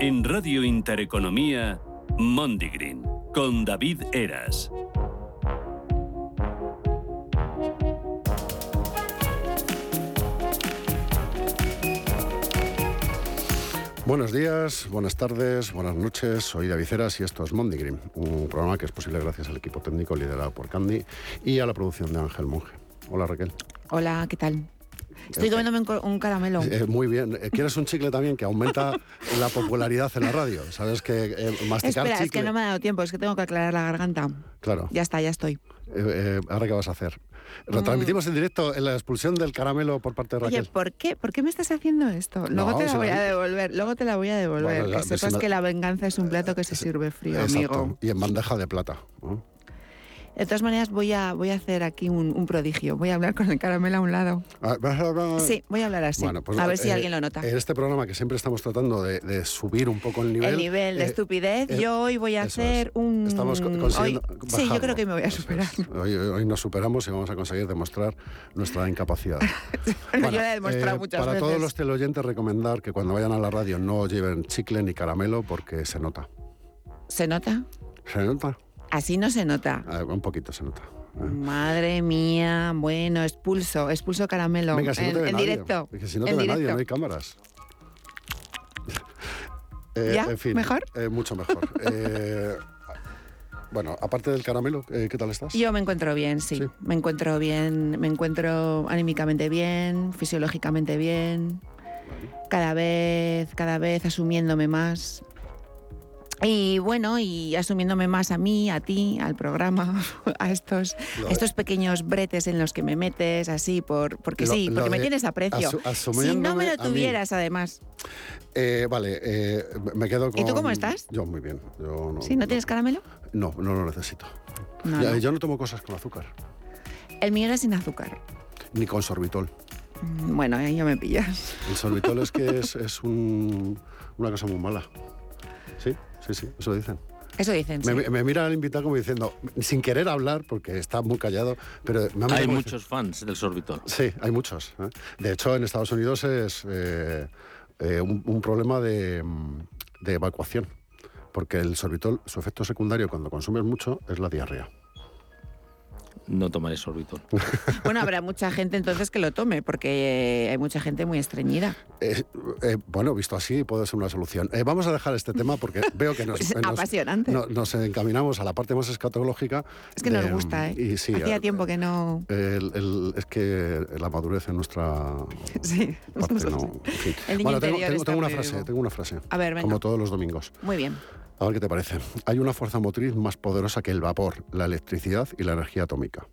En Radio Intereconomía, Mondigreen, con David Eras. Buenos días, buenas tardes, buenas noches. Soy David Eras y esto es Mondigreen, un programa que es posible gracias al equipo técnico liderado por Candy y a la producción de Ángel Monge. Hola Raquel. Hola, ¿qué tal? Estoy comiéndome un, caramelo. Eh, muy bien. Eh, ¿Quieres un chicle también que aumenta la popularidad en la radio? ¿Sabes que eh, masticar Espera, es chicle... que no me ha dado tiempo, es que tengo que aclarar la garganta. Claro. Ya está, ya estoy. Eh, eh, ¿Ahora qué vas a hacer? Retransmitimos en directo en la expulsión del caramelo por parte de Raquel. Oye, ¿por qué? ¿por qué me estás haciendo esto? Luego No, te la voy la- a devolver, luego te la voy a devolver. Bueno, ya, que sepas que la venganza es un plato que se sirve frío, Exacto. amigo. Y en bandeja de plata. ¿no? De todas maneras, voy a, voy a hacer aquí un, un prodigio. Voy a hablar con el caramelo a un lado. Ah, vas a hablar- Sí, voy a hablar así. Bueno, pues, a ver si eh, alguien lo nota. En este programa que siempre estamos tratando de, de subir un poco el nivel. el nivel de eh, estupidez. eh, yo hoy voy a hacer es. un... Estamos co- hoy- consiguiendo Sí, yo creo que me voy a superar. es. Hoy, hoy nos superamos y vamos a conseguir demostrar nuestra incapacidad. Bueno, yo la he demostrado muchas para veces. todos los teleoyentes recomendar que cuando vayan a la radio no lleven chicle ni caramelo porque se nota. ¿Se nota? ¿Se nota? Así no se nota. Ah, un poquito se nota. Ah. Madre mía, bueno, expulso, expulso caramelo. Venga, si no en, te ve en nadie. directo. Es que si no te en ve nadie, directo. no hay cámaras. Eh, ¿Ya? En fin, ¿Mejor? eh, mucho mejor. Eh, bueno, aparte del caramelo, eh, ¿qué tal estás? Yo me encuentro bien, sí. Sí. Me encuentro bien, me encuentro anímicamente bien, fisiológicamente bien. Cada vez, cada vez asumiéndome más. Y bueno, y asumiéndome más a mí, a ti, al programa, a estos, Lo estos pequeños bretes en los que me metes así, por, porque Lo- sí, porque me tienes aprecio. asu- si no me lo mí. tuvieras, además. Eh, vale, eh, me quedo con... ¿Y tú cómo estás? Yo muy bien. Yo no, ¿Sí? ¿No tienes caramelo? No, no lo necesito. No. Yo no tomo cosas con azúcar, El mío era sin azúcar. ni con sorbitol. Mm, Bueno, ahí ya me pillas. El sorbitol es que es, es un- una cosa muy mala. Sí, sí, sí, eso dicen. Eso dicen. sí. Me, me mira el invitado como diciendo, sin querer hablar, porque está muy callado, pero me Hay muchos fans del sorbitol. Sí, hay muchos. ¿eh? De hecho, en Estados Unidos es eh, eh, un, un problema de, de evacuación, porque el sorbitol, su efecto secundario cuando consumes mucho es la diarrea. No tomaré sorbitol. Bueno, habrá mucha gente entonces que lo tome, porque eh, hay mucha gente muy estreñida. Eh, eh, bueno, visto así, puede ser una solución. Eh, vamos a dejar este tema porque veo que nos, Es nos- apasionante. no- nos encaminamos a la parte más escatológica. Es que de- nos gusta, ¿eh? Y sí, Hacía tiempo que no... el- el- es que la madurez en nuestra Sí. parte no. en fin. El niño Bueno, tengo, tengo- tengo una frase, vivo. tengo una frase. A ver, venga. Como todos los domingos. Muy bien. A ver qué te parece. Hay una fuerza motriz más poderosa que el vapor, la electricidad y la energía atómica.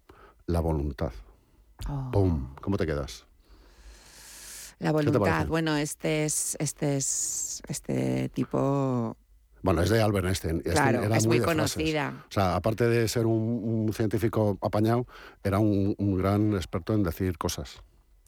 La voluntad. Oh, ¡Pum! ¿Cómo te quedas? la voluntad. Bueno, este es, este es, este tipo, Bueno, es de Albert Einstein. Claro, era es muy frases. conocida. O sea, aparte de ser un, un científico apañado, era un, un gran experto en decir cosas.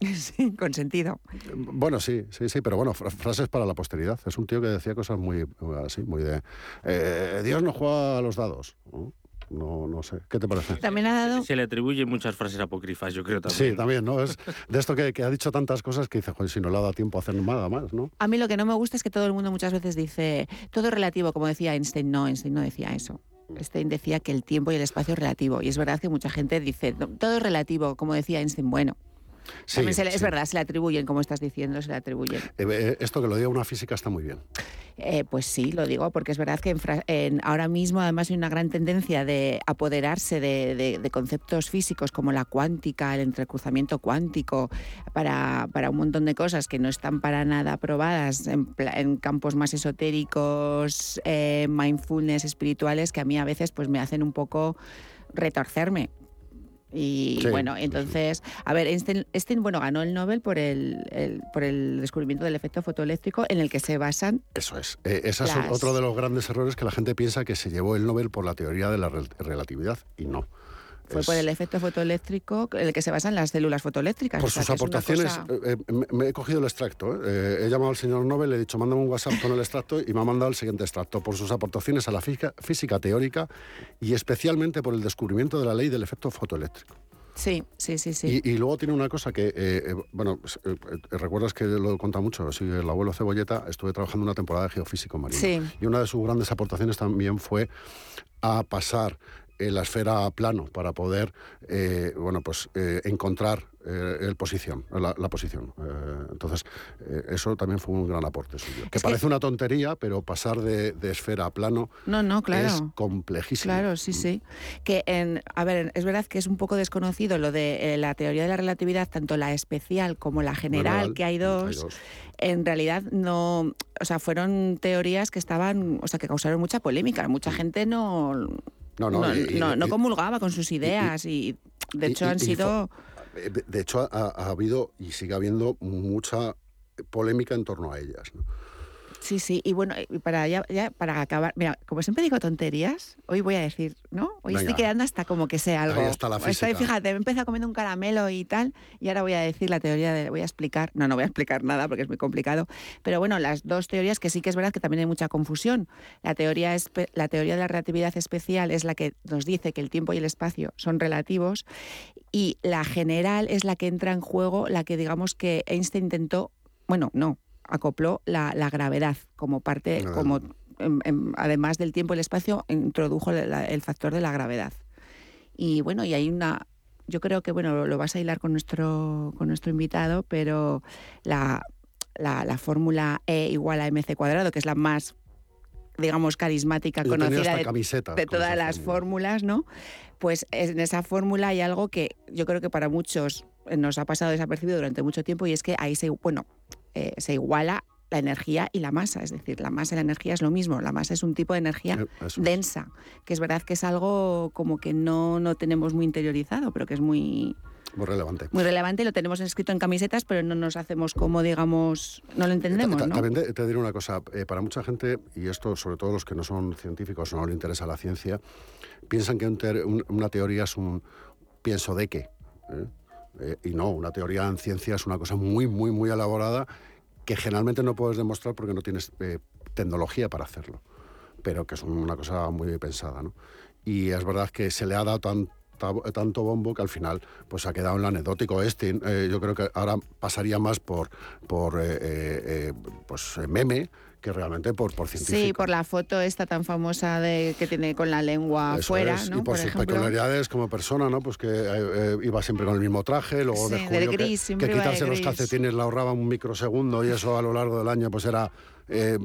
Sí, con sentido. Bueno, sí, sí, sí, pero bueno, fra- frases para la posteridad. Es un tío que decía cosas muy así, muy de... eh, Dios no juega a los dados. ¿no? No, no sé. ¿Qué te parece? También ha dado... Se le atribuyen muchas frases apócrifas, yo creo también. Sí, también, ¿no? Es de esto que, que ha dicho tantas cosas que dice, joder, si no le ha dado tiempo a hacer nada más, ¿no? A mí lo que no me gusta es que todo el mundo muchas veces dice, todo es relativo, como decía Einstein. No, Einstein no decía eso. Einstein decía que el tiempo y el espacio es relativo. Y es verdad que mucha gente dice, "No, todo es relativo, como decía Einstein. Bueno, Sí, también se le- es sí. verdad, se le atribuyen, como estás diciendo, se le atribuyen. Eh, eh, esto que lo diga una física está muy bien. Eh, pues sí, lo digo, porque es verdad que en en- ahora mismo además hay una gran tendencia de apoderarse de, de- de conceptos físicos como la cuántica, el entrecruzamiento cuántico, para, para un montón de cosas que no están para nada probadas en, campos más esotéricos, eh, mindfulness, espirituales, que a mí a veces pues me hacen un poco retorcerme. Y Sí, bueno, sí. entonces, a ver, Einstein, Einstein, bueno, ganó el Nobel por el, el- por el descubrimiento del efecto fotoeléctrico en el que se basan Eso es. Eh, ese es otro de los grandes errores que la gente piensa que se llevó el Nobel por la teoría de la rel- relatividad y no. Fue Es- por el efecto fotoeléctrico en el que se basan las células fotoeléctricas. por o sea, sus aportaciones, cosa- eh, eh, me, me he cogido el extracto. ¿eh? He llamado al señor Nobel, le he dicho, mándame un WhatsApp con el extracto y me ha mandado el siguiente extracto. Por sus aportaciones a la física, física teórica y especialmente por el descubrimiento de la ley del efecto fotoeléctrico. Sí, sí, sí, sí. Y, y luego tiene una cosa que, eh, bueno, eh, recuerdas que lo he contado mucho, sí, el abuelo Cebolleta, estuve trabajando una temporada de geofísico marino. Sí. Y una de sus grandes aportaciones también fue a pasar eh, la esfera a plano para poder, eh, bueno, pues eh, encontrar eh, el posición, la, la posición. Entonces, eso también fue un gran aporte suyo. Que Es que- parece una tontería, pero pasar de, de esfera a plano No, no, claro. es complejísimo. Claro, sí, sí. Que en, a ver, es verdad que es un poco desconocido lo de la teoría de la relatividad, tanto la especial como la general, General, que hay dos, En realidad no, o sea, fueron teorías que estaban, o sea, que causaron mucha polémica. Mucha gente no, No, no, no, y- y- no- comulgaba con sus ideas y, de hecho han sido Eh, De de hecho, ha, ha habido y sigue habiendo mucha polémica en torno a ellas. ¿no? Sí, sí, y bueno, y para ya, ya para acabar, mira, como siempre digo tonterías, hoy voy a decir, ¿no? Hoy estoy quedando hasta como que sé algo. Ahí está la Estoy, física. fíjate, me he empezado comiendo un caramelo y tal, y ahora voy a decir la teoría de, voy a explicar, no, no voy a explicar nada porque es muy complicado, pero bueno, las dos teorías que sí que es verdad que también hay mucha confusión. La teoría, espe- la teoría de la relatividad especial es la que nos dice que el tiempo y el espacio son relativos, y la general es la que entra en juego, la que digamos que Einstein intentó, bueno, no, acopló la, la gravedad como parte, Ah. como em, em, además del tiempo y el espacio, introdujo la- el factor de la gravedad. Y bueno, y hay una, yo creo que bueno, lo, lo vas a hilar con nuestro, con nuestro invitado, pero la, la, la fórmula E igual a mc cuadrado, que es la más digamos carismática Yo conocida de, camiseta de todas las fórmula. fórmulas, ¿no? Pues en esa fórmula hay algo que yo creo que para muchos nos ha pasado desapercibido durante mucho tiempo y es que ahí se, bueno, eh, se iguala la energía y la masa, es decir, la masa y la energía es lo mismo, la masa es un tipo de energía Eh, es. densa, que es verdad que es algo como que no, no tenemos muy interiorizado, pero que es muy, Muy relevante. muy relevante lo tenemos escrito en camisetas, pero no nos hacemos como, digamos, no lo entendemos, ta- ¿no? También te, te diré una cosa, eh, para mucha gente, y esto sobre todo los que no son científicos o no les interesa la ciencia, piensan que un ter- un- una teoría es un pienso de qué. ¿eh? Eh, y no, una teoría en ciencia es una cosa muy, muy, muy elaborada que generalmente no puedes demostrar porque no tienes eh, tecnología para hacerlo, pero que es una cosa muy pensada. ¿no? Y es verdad que se le ha dado tan- ta- tanto bombo que al final pues ha quedado en lo anecdótico. Este, eh, yo creo que ahora pasaría más por, por eh, eh, pues, meme que realmente por, por científico. Sí, por la foto esta tan famosa de que tiene con la lengua Eso fuera, es, ¿no? Y por, sus ejemplo. peculiaridades como persona, ¿no? Pues que eh, iba siempre con el mismo traje, luego Sí, descubrió que- que, quitarse los calcetines le ahorraba un microsegundo y eso a lo largo del año pues era eh,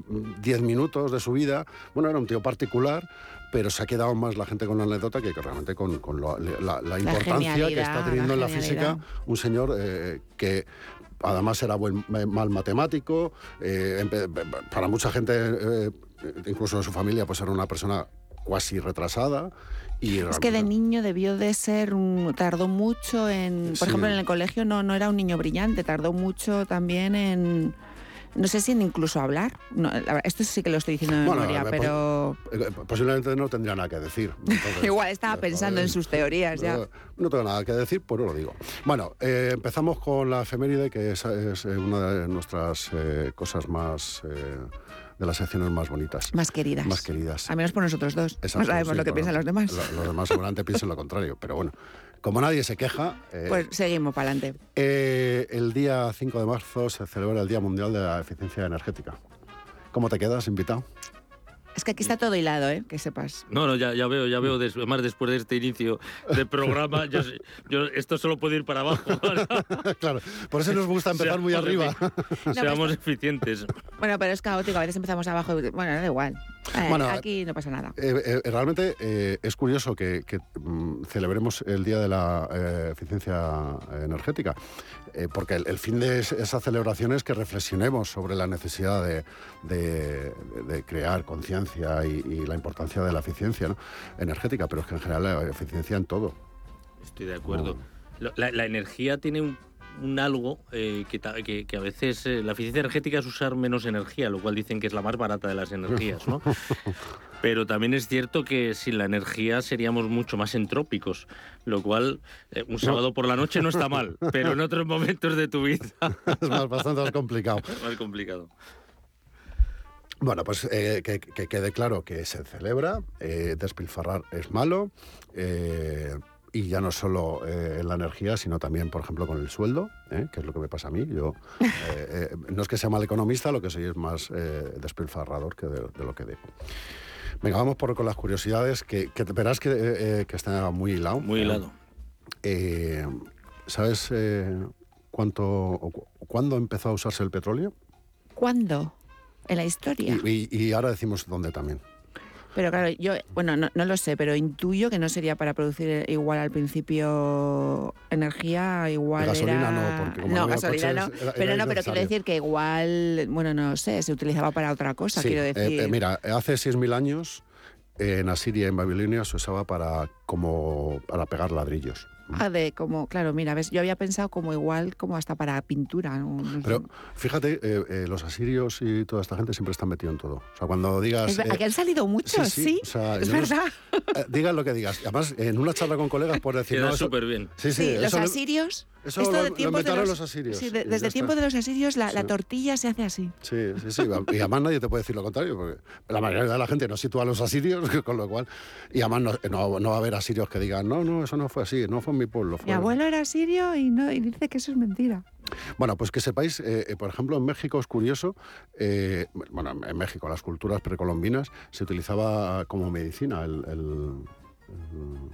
10 minutos de su vida. Bueno, era un tío particular, pero se ha quedado más la gente con la anécdota que, que realmente con, con lo- la, la importancia que genialidad, está teniendo en la la física un señor eh, que además era buen, eh, mal matemático, eh, empe- para mucha gente, eh, incluso de su familia, pues era una persona cuasi retrasada. Y Es que de niño debió de ser un... Tardó mucho en... Por Sí. ejemplo, en el colegio no, no era un niño brillante, tardó mucho también en... No sé si incluso hablar. No, esto sí que lo estoy diciendo de Bueno, memoria, eh, pero... Eh, Posiblemente no tendría nada que decir. Entonces, Igual estaba pensando en sus teorías ya. No tengo nada que decir, pues no lo digo. Bueno, eh, empezamos con la efeméride, que es, es, eh, una de nuestras eh, cosas más. eh, de las secciones más bonitas. Más queridas. Más queridas. Al menos por nosotros dos. Exacto, no sabemos sí, lo que bueno, piensan los demás. lo- Los demás seguramente piensan lo contrario, pero bueno. Como nadie se queja, eh, Pues seguimos para adelante. eh, el día 5 de marzo se celebra el Día Mundial de la Eficiencia Energética. ¿Cómo te quedas, invitado? Es que aquí está todo hilado, ¿eh? Que sepas. No, no, ya, ya veo, ya veo, des- además después de este inicio de programa, yo, yo- esto solo puede ir para abajo. claro, por eso nos gusta empezar muy Seamos arriba. efi- Seamos eficientes. Bueno, pero es caótico. A veces empezamos abajo y... Bueno, da igual. Eh, Bueno, aquí no pasa nada. Eh, eh, realmente eh, es curioso que, que, mm, celebremos el Día de la eh, Eficiencia Energética, eh, porque el, el fin de es- esa celebración es que reflexionemos sobre la necesidad de, de- de crear conciencia y, y la importancia de la eficiencia ¿no? energética, pero es que en general la eficiencia en todo. Estoy de acuerdo. La, la energía tiene un, un algo eh, que, ta- que- que a veces eh, la eficiencia energética es usar menos energía, lo cual dicen que es la más barata de las energías, ¿no? Pero también es cierto que sin la energía seríamos mucho más entrópicos, lo cual eh, un sábado por la noche no está mal, pero en otros momentos de tu vida es más, bastante más complicado. más complicado. Bueno, pues eh, que, que quede claro que se celebra, eh, despilfarrar es malo, eh, y ya no solo en la energía, sino también, por ejemplo, con el sueldo, que es lo que me pasa a mí. Yo no es que sea mal economista, lo que soy es más despilfarrador que de, de lo que debo. Venga, vamos por con las curiosidades, que, que te- verás que, eh, eh, que está muy hilado. Muy Eh, hilado. eh, ¿Sabes eh, cuánto o cu- cuándo empezó a usarse el petróleo? ¿Cuándo? En la historia. Y, y- y ahora decimos dónde también. Pero claro, yo, bueno, no, no lo sé, pero intuyo que no sería para producir igual al principio energía, igual Gasolina era... no, porque como no gasolina no. era- pero no, pero quiero decir que igual, bueno, no sé, se utilizaba para otra cosa, Sí, quiero eh, decir. eh, mira, hace 6.000 años en Asiria, en Babilonia, se usaba para, como, para pegar ladrillos. Ah, de como, claro, mira, ves, yo había pensado como igual, como hasta para pintura. Pero fíjate, eh, eh, los asirios y toda esta gente siempre están metidos en todo. O sea, cuando digas... Es ver- eh, aquí han salido muchos, sí. o sea, es verdad. eh, digas lo que digas. Además, en una charla con colegas puedes decir... Queda no, súper bien. Sí, sí, Sí, los asirios. Eso esto lo- de lo tiempos de inventaron los asirios, Sí, de- desde el tiempo está. de los asirios la, tortilla se hace así. Sí, sí, sí. Y además nadie te puede decir lo contrario, porque la mayoría de la gente no sitúa a los asirios, con lo cual... Y además no, no- no va a haber asirios que digan, no, no, eso no fue así, no fue en mi pueblo. Mi abuelo era sirio y, no, y dice que eso es mentira. Bueno, pues que sepáis, eh, eh, por ejemplo, en México es curioso, eh, bueno, en México las culturas precolombinas se utilizaba como medicina el-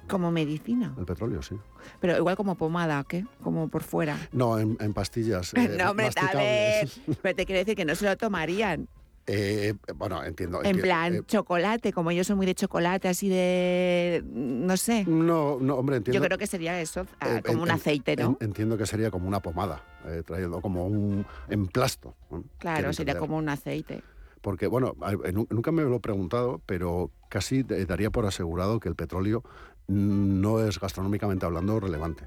Como medicina. el petróleo, sí. Pero igual como pomada, ¿qué? Como por fuera. No, en, en pastillas. eh, no, hombre, a ver. Pero te quiero decir que no se lo tomarían. Eh, bueno, entiendo. En plan, eh, chocolate, como yo soy muy de chocolate, así de. No sé. no, no, hombre, entiendo. Yo creo que sería eso, ah, eh, como en- un aceite, ¿no? en- entiendo que sería como una pomada, eh, traído como un emplasto. claro, sería entender. como un aceite. Porque, bueno, eh, nu- nunca me lo he preguntado, pero casi daría por asegurado que el petróleo no es gastronómicamente hablando relevante.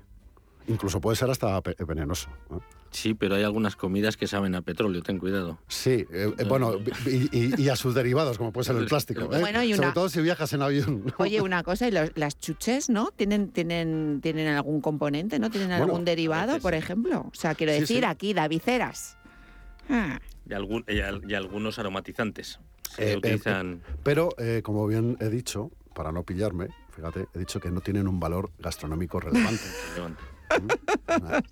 Incluso puede ser hasta venenoso. ¿no? Sí, pero hay algunas comidas que saben a petróleo, ten cuidado. Sí, eh, eh, bueno, y, y- y a sus derivados, como puede ser el plástico. ¿eh? Bueno, y Sobre una- todo si viajas en avión. Oye, una cosa, y los- las chuches, ¿no? ¿Tienen, tienen, ¿Tienen algún componente, ¿no? ¿Tienen Bueno, algún derivado, veces por ejemplo? O sea, quiero Sí, decir, sí. aquí, Daviceras. Y, algún- y al- y algunos aromatizantes. Se Eh, eh, utilizan. Pero, eh, como bien he dicho, para no pillarme, fíjate, he dicho que no tienen un valor gastronómico relevante.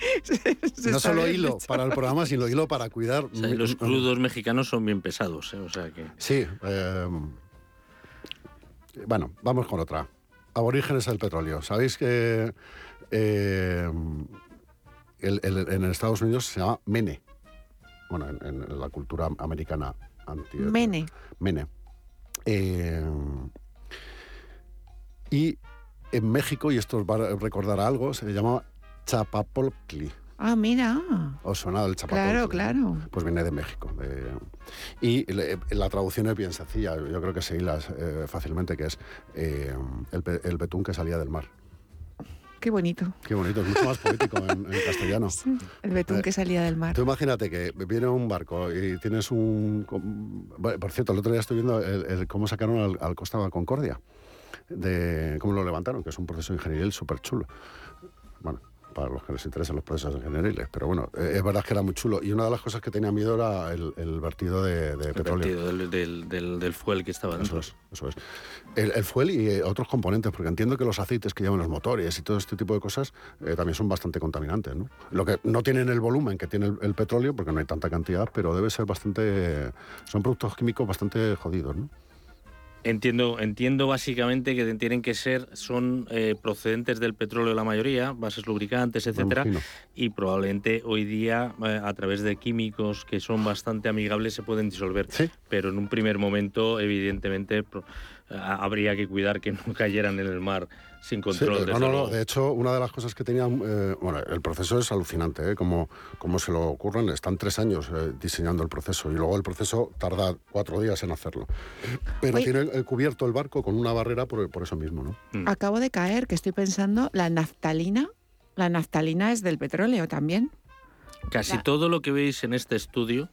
Se no solo hilo dicho. para el programa, sino hilo para cuidar. O sea, los crudos mexicanos son bien pesados, ¿eh? o sea que. Sí. eh, bueno, vamos con otra. Aborígenes del petróleo. Sabéis que eh, el- el- en Estados Unidos se llama Mene. Bueno, en, en la cultura americana anti Mene. Mene. Eh, y en México, y esto os va a recordar algo, se le llama Chapapolcli. Ah, mira. ¿Os suena el Chapapolcli? Claro, claro. Pues viene de México. y le- la traducción es bien sencilla, yo creo que se hila eh, fácilmente, que es eh, el, el betún que salía del mar. Qué bonito. Qué bonito, es mucho más poético en, en castellano. El betún Eh, que salía del mar. Tú imagínate que viene un barco y tienes un... Por cierto, el otro día estoy viendo el- el cómo sacaron al, al Costa Concordia, de cómo lo levantaron, que es un proceso ingenieril súper chulo. Bueno, para los que les interesan los procesos ingenieriles, pero bueno, eh, es verdad que era muy chulo. Y una de las cosas que tenía miedo era el, el vertido de, de El petróleo. vertido del, del, del, del fuel que estaba Eso dentro. es, eso es. El, el fuel y eh, otros componentes, porque entiendo que los aceites que llevan los motores y todo este tipo de cosas eh, también son bastante contaminantes, ¿no? Lo que no tienen el volumen que tiene el, el petróleo, porque no hay tanta cantidad, pero debe ser bastante... Son productos químicos bastante jodidos, ¿no? Entiendo, entiendo básicamente que tienen que ser, son eh, procedentes del petróleo la mayoría, bases lubricantes, etcétera, y probablemente hoy día eh, a través de químicos que son bastante amigables se pueden disolver. Sí. Pero en un primer momento, evidentemente, habría que cuidar que no cayeran en el mar sin Sí, control. eh, desde no, no, no, de hecho, una de las cosas que tenían, eh, bueno, el proceso es alucinante, ¿eh? Como, como se lo ocurren, están tres años eh, diseñando el proceso y luego el proceso tarda cuatro días en hacerlo. Pero Oye. tiene eh, cubierto el barco con una barrera por, por eso mismo, ¿no? Mm. Acabo de caer, que estoy pensando, la naftalina. La naftalina es del petróleo también. Casi la- todo lo que veis en este estudio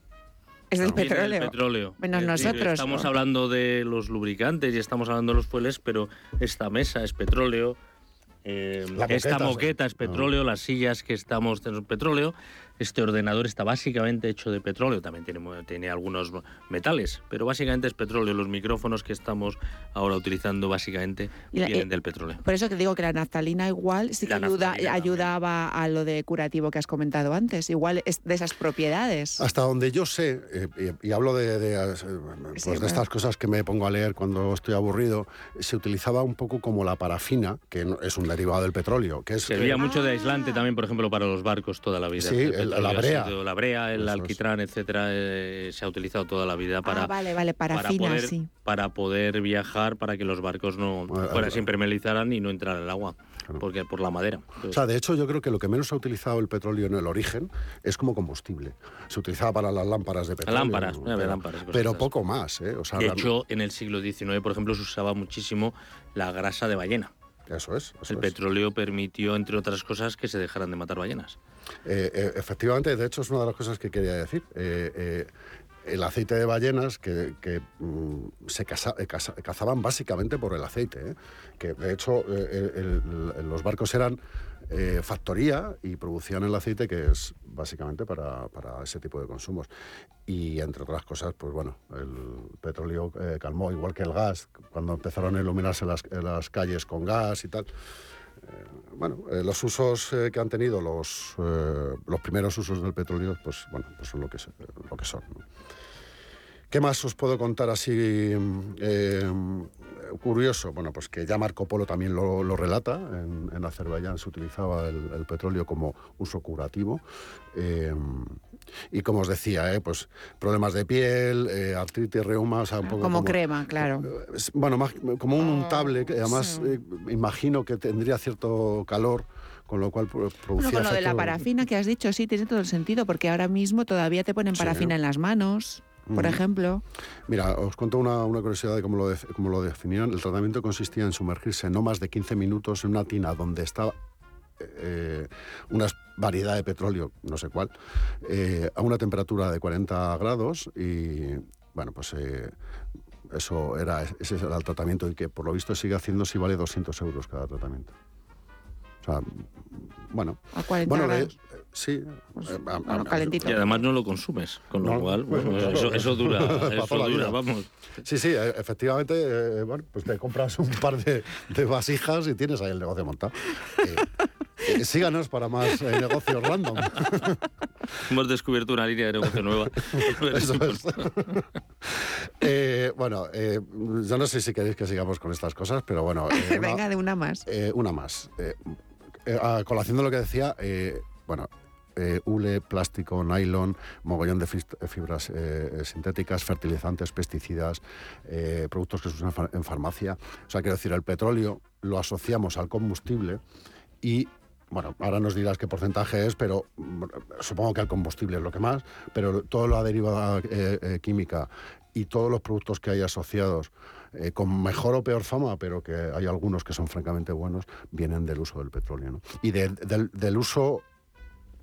Es del viene petróleo. del petróleo. Menos Es decir, nosotros, Estamos ¿no? hablando de los lubricantes y estamos hablando de los fueles, pero esta mesa es petróleo. eh, La esta moqueta, moqueta es petróleo, las sillas que estamos en petróleo, este ordenador está básicamente hecho de petróleo, también tiene, tiene algunos metales, pero básicamente es petróleo. Los micrófonos que estamos ahora utilizando básicamente vienen eh, del petróleo. Por eso te digo que la naftalina igual sí que ayuda, ayudaba a lo de curativo que has comentado antes, igual es de esas propiedades. Hasta donde yo sé, eh, y, hablo de, de, pues de estas cosas que me pongo a leer cuando estoy aburrido, se utilizaba un poco como la parafina, que es un derivado del petróleo. Que es, Servía mucho de aislante también, por ejemplo, para los barcos toda la vida. Sí, la brea. la brea, el alquitrán, etcétera, eh, se ha utilizado toda la vida para, ah, vale, vale, para, poder, para poder viajar, para que los barcos no fuera, se impermeabilizaran y no entrara el agua. Porque por la madera. o sea, de hecho, yo creo que lo que menos ha utilizado el petróleo en el origen es como combustible. Se utilizaba para las lámparas de petróleo. Lámparas, pero, lámparas. Pero poco más. ¿eh? de hecho, en el siglo XIX, por ejemplo, se usaba muchísimo la grasa de ballena. Eso es. el petróleo permitió, entre otras cosas, que se dejaran de matar ballenas. Eh, eh, efectivamente, de hecho, es una de las cosas que quería decir. Eh, el aceite de ballenas que, mm, se cazaban básicamente por el aceite, que de hecho los barcos eran factoría y producían el aceite que es básicamente para, ese tipo de consumos. Y entre otras cosas, pues bueno, el petróleo calmó, igual que el gas, cuando empezaron a iluminarse las, las calles con gas y tal. Eh, bueno, los usos que han tenido los, los primeros usos del petróleo, pues bueno, pues son lo que, lo que son. ¿Qué más os puedo contar así curioso, bueno, pues que ya Marco Polo también lo, relata, en, Azerbaiyán se utilizaba el, petróleo como uso curativo. Eh, y como os decía, eh, pues problemas de piel, eh, artritis, reuma, un poco como, crema, claro. bueno, más, como un untable, que además imagino que tendría cierto calor con lo cual producía bueno, con lo de la parafina que has dicho, sí, tiene todo el sentido, porque ahora mismo todavía te ponen parafina en las manos por ejemplo? Mira, os cuento una, curiosidad de cómo lo, cómo lo definían. El tratamiento consistía en sumergirse no más de 15 minutos en una tina donde estaba eh, una variedad de petróleo, no sé cuál, eh, a una temperatura de 40 grados y, bueno, pues eh, eso era, ese era el tratamiento y que por lo visto sigue haciendo si vale 200 euros cada tratamiento. O sea, bueno. A 40 grados. Sí, pues, eh, calentito. Y además no lo consumes, con lo cual pues, eso, dura, eso dura, vamos. Sí, sí, efectivamente, eh, bueno, pues te compras un par de, vasijas y tienes ahí el negocio montado. Eh, síganos para más negocios random. Hemos descubierto una línea de negocio nueva. Eso es. bueno, yo no sé si queréis que sigamos con estas cosas, pero bueno. Venga, de una más. una más. a colación de lo que decía, bueno, eh, hule, plástico, nylon, mogollón de fibras eh, sintéticas, fertilizantes, pesticidas, eh, productos que se usan en farmacia. O sea, quiero decir, el petróleo lo asociamos al combustible y bueno, ahora nos dirás qué porcentaje es, pero supongo que el combustible es lo que más, pero toda la derivada química y todos los productos que hay asociados con mejor o peor fama, pero que hay algunos que son francamente buenos, vienen del uso del petróleo. Y del, uso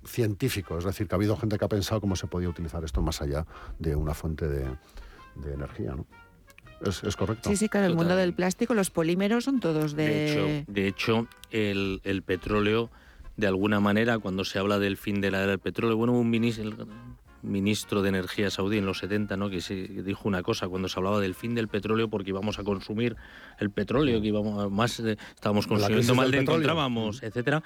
científico, es decir, que ha habido gente que ha pensado cómo se podía utilizar esto más allá de una fuente de, energía, ¿no? ¿Es, correcto? Sí, sí, claro, el mundo del plástico, los polímeros son todos de... De hecho, el, petróleo, de alguna manera, cuando se habla del fin de la era del petróleo, bueno, un ministro, ministro de Energía saudí en los 70, ¿no? que se dijo una cosa cuando se hablaba del fin del petróleo porque íbamos a consumir el petróleo, que íbamos más, estábamos consumiendo mal de encontrábamos, etcétera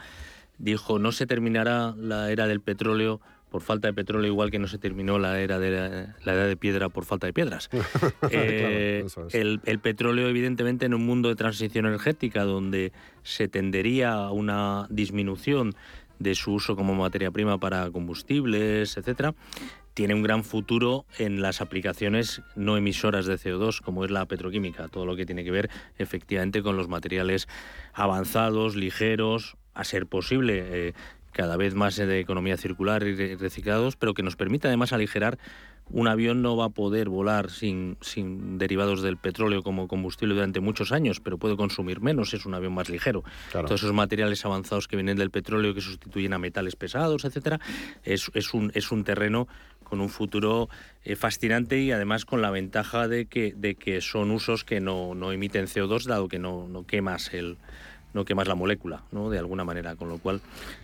dijo no se terminará la era del petróleo por falta de petróleo, igual que no se terminó la era de la, edad de piedra por falta de piedras. Eh, el, el, petróleo, evidentemente, en un mundo de transición energética donde se tendería a una disminución de su uso como materia prima para combustibles, etcétera, tiene un gran futuro en las aplicaciones no emisoras de CO2, como es la petroquímica, todo lo que tiene que ver efectivamente con los materiales avanzados, ligeros, a ser posible eh, cada vez más de economía circular y reciclados, pero que nos permita además aligerar un avión no va a poder volar sin, sin, derivados del petróleo como combustible durante muchos años, pero puede consumir menos, es un avión más ligero. Todos esos materiales avanzados que vienen del petróleo, que sustituyen a metales pesados, etcétera, es, es, un, es un terreno con un futuro eh, fascinante y además con la ventaja de que, de que son usos que no, no emiten CO2, dado que no, no quemas el, no quemas la molécula, ¿no? De alguna manera, con lo cual,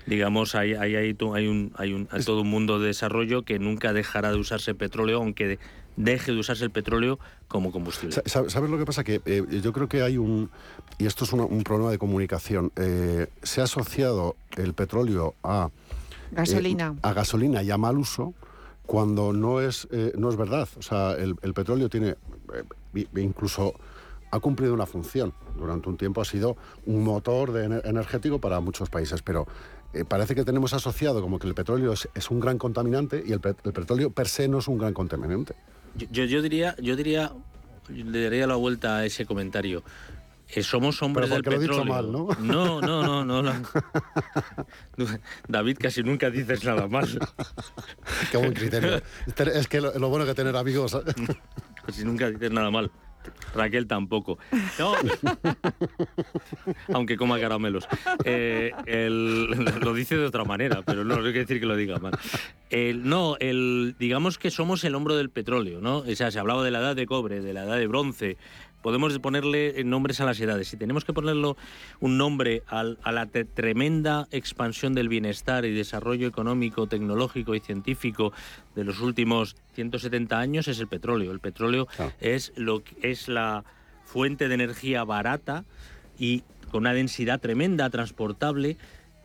digamos, hay, hay, hay, hay, un, hay, un, todo un mundo de desarrollo que nunca dejará de usarse petróleo, aunque deje de usarse el petróleo como combustible. ¿Sabes lo que pasa? Que eh, yo creo que hay un, y esto es un problema de comunicación, eh, se ha asociado el petróleo a... Gasolina. a gasolina y a mal uso cuando no es, no es verdad. O sea, el, el petróleo tiene incluso ha cumplido una función. Durante un tiempo ha sido un motor de energético para muchos países, pero eh, parece que tenemos asociado como que el petróleo es, un gran contaminante y el, petróleo per se no es un gran contaminante. Yo, yo, diría, yo diría, le daría la vuelta a ese comentario. Eh, somos hombres del petróleo. mal, ¿no? No, no, no, no. David, casi nunca dices nada mal. Qué buen criterio. Es que lo, lo bueno que tener amigos. casi nunca dices nada mal. Raquel tampoco. No. Aunque coma caramelos. Eh, lo dice de otra manera, pero no, no quiere decir que lo diga mal. no, el, digamos que somos el hombro del petróleo, ¿no? O sea, se hablaba de la edad de cobre, de la edad de bronce, podemos ponerle nombres a las edades. Si tenemos que ponerlo un nombre a la tremenda expansión del bienestar y desarrollo económico, tecnológico y científico de los últimos 170 años, es el petróleo. El petróleo es, lo, es la fuente de energía barata y con una densidad tremenda, transportable,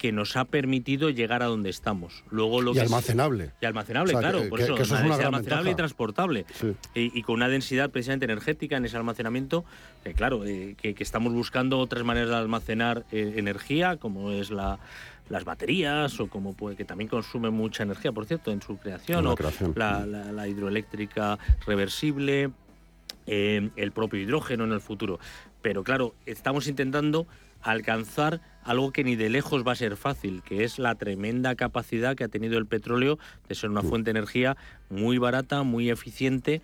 que nos ha permitido llegar a donde estamos. Luego lo y almacenable. Y almacenable, claro, por eso, es almacenable y transportable. Y, con una densidad precisamente energética en ese almacenamiento, que claro, eh, que, estamos buscando otras maneras de almacenar eh, energía, como es la las baterías o como puede que también consume mucha energía, por cierto, en su creación, o La, hidroeléctrica reversible, eh, el propio hidrógeno en el futuro. Pero claro, estamos intentando alcanzar algo que ni de lejos va a ser fácil, que es la tremenda capacidad que ha tenido el petróleo de ser una fuente de energía muy barata, muy eficiente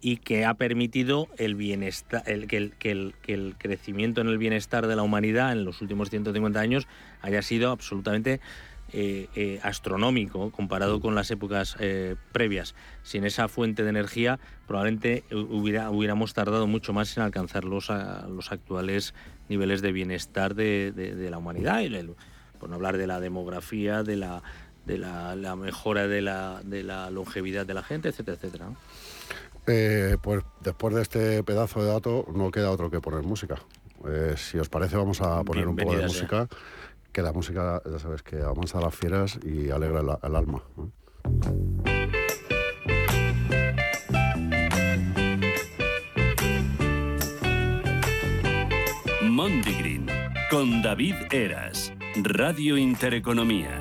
y que ha permitido el bienestar, el, que, el, que, el, crecimiento en el bienestar de la humanidad en los últimos 150 años haya sido absolutamente eh, eh, astronómico comparado con las épocas eh, previas. Sin esa fuente de energía probablemente hubiera, hubiéramos tardado mucho más en alcanzar los, los actuales niveles de bienestar de, la humanidad, y por no hablar de la demografía, de la, de la, mejora de la, de la longevidad de la gente, etcétera, etcétera. pues después de este pedazo de dato no queda otro que poner música. si os parece vamos a poner un poco de música que la música, ya sabes, que avanza las fieras y alegra el, alma. Mondigreen, con David Eras, Radio Intereconomía.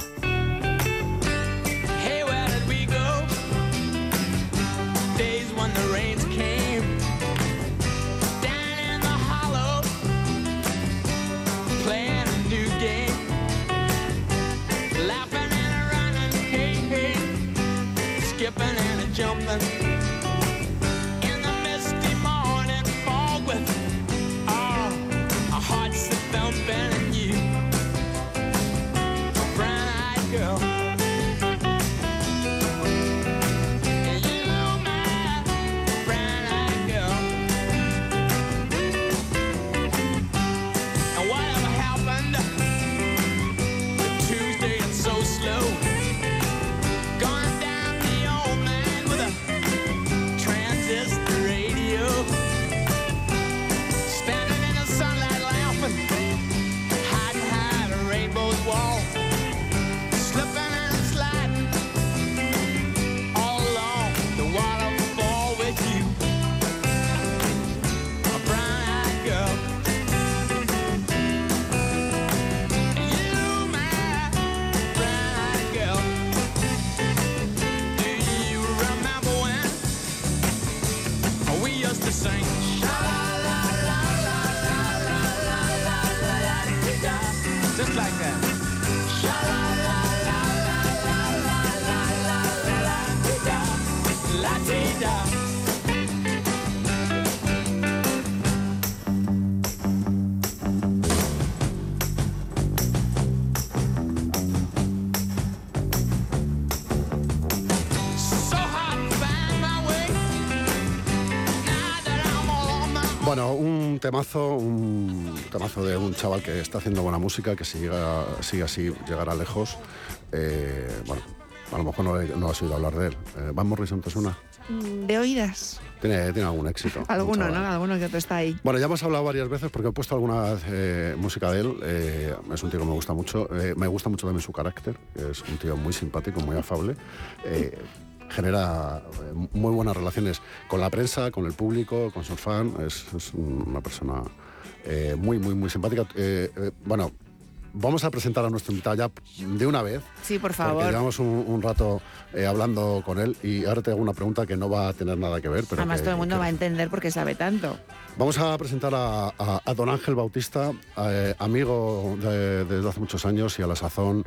Un temazo, un temazo de un chaval que está haciendo buena música, que si llega, sigue así llegará lejos. Eh, bueno, a lo mejor no, no has oído hablar de él. Eh, ¿Van Morrison te suena? Mm, de oídas. Tiene, tiene algún éxito. Alguno, ¿no? Alguno que otro está ahí. Bueno, ya hemos hablado varias veces porque he puesto alguna eh, música de él. Eh, es un tío que me gusta mucho. Me gusta mucho también su carácter. Es un tío muy simpático, muy afable. Genera eh, muy buenas relaciones con la prensa, con el público, con sus fans. Es, es una persona eh, muy, muy, muy simpática. Eh, eh, bueno, vamos a presentar a nuestro invitado ya de una vez. Sí, por Porque favor. llevamos un, un rato eh, hablando con él y ahora te hago una pregunta que no va a tener nada que ver. Pero Además, que- todo el mundo que- va a entender porque sabe tanto. Vamos a presentar a, a- a don Ángel Bautista, eh, amigo de- desde hace muchos años y a la sazón.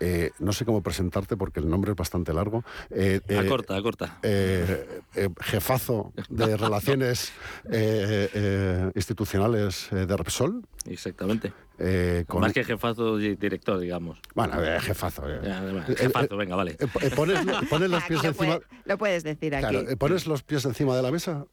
Eh, no sé cómo presentarte porque el nombre es bastante largo. eh, eh, Acorta, acorta. eh, eh, jefazo de relaciones eh, institucionales de Repsol. Exactamente. Eh, con- Más que jefazo di- director, digamos. Bueno, jefazo. eh. Eh, Jefazo, eh, venga, vale. pones, pones los Aquí pies lo, encima. puede- lo puedes decir aquí. Claro, pones los pies encima de la mesa.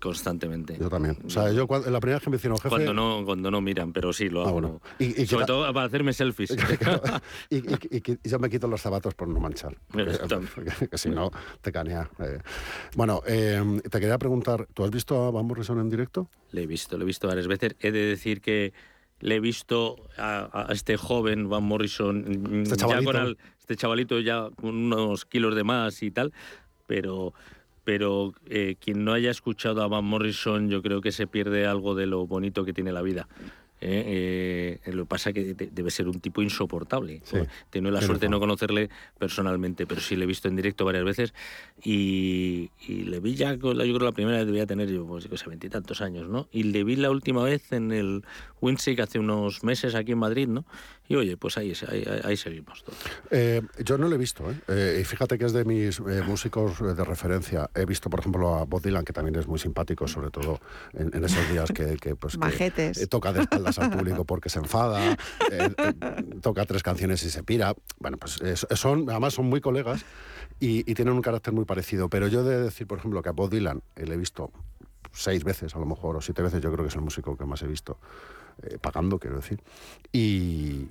Constantemente. Yo también. O sea, yo cuando, la primera vez que me hicieron jefe. Cuando no, cuando no miran, pero sí lo Ah, hago. Y- y Sobre quita- todo para hacerme selfies. Y, y- y- y yo me quito los zapatos por no manchar. Porque, Exacto. porque- que si no, te canea. eh. Bueno, eh, te quería preguntar, ¿tú has visto a Van Morrison en directo? Le he visto, le he visto varias veces. He de decir que le he visto a, a este joven Van Morrison, Este ya chavalito. con al- este chavalito ya con unos kilos de más y tal, pero pero eh, quien no haya escuchado a Van Morrison yo creo que se pierde algo de lo bonito que tiene la vida. ¿Eh? Eh, lo que pasa es que de- debe ser un tipo insoportable. Sí. Tengo la suerte de no conocerle personalmente, pero sí le he visto en directo varias veces y, y le vi ya, yo creo la primera vez debía tener yo, pues, veintitantos años, ¿no? Y le vi la última vez en el Winsick hace unos meses aquí en Madrid, ¿no? Y oye, pues ahí, ahí, ahí- seguimos todos. Eh, yo no lo he visto, ¿eh? Eh, y fíjate que es de mis eh, músicos de referencia. He visto, por ejemplo, a Bob Dylan, que también es muy simpático, sobre todo en, en esos días que, que, pues, que, eh, toca de espaldas al público porque se enfada, eh, eh, toca tres canciones y se pira. Bueno, pues eh, son, además son muy colegas y, y tienen un carácter muy parecido. Pero yo he de decir, por ejemplo, que a Bob Dylan eh, le he visto seis veces a lo mejor, o siete veces, yo creo que es el músico que más he visto, eh, pagando, quiero decir. Y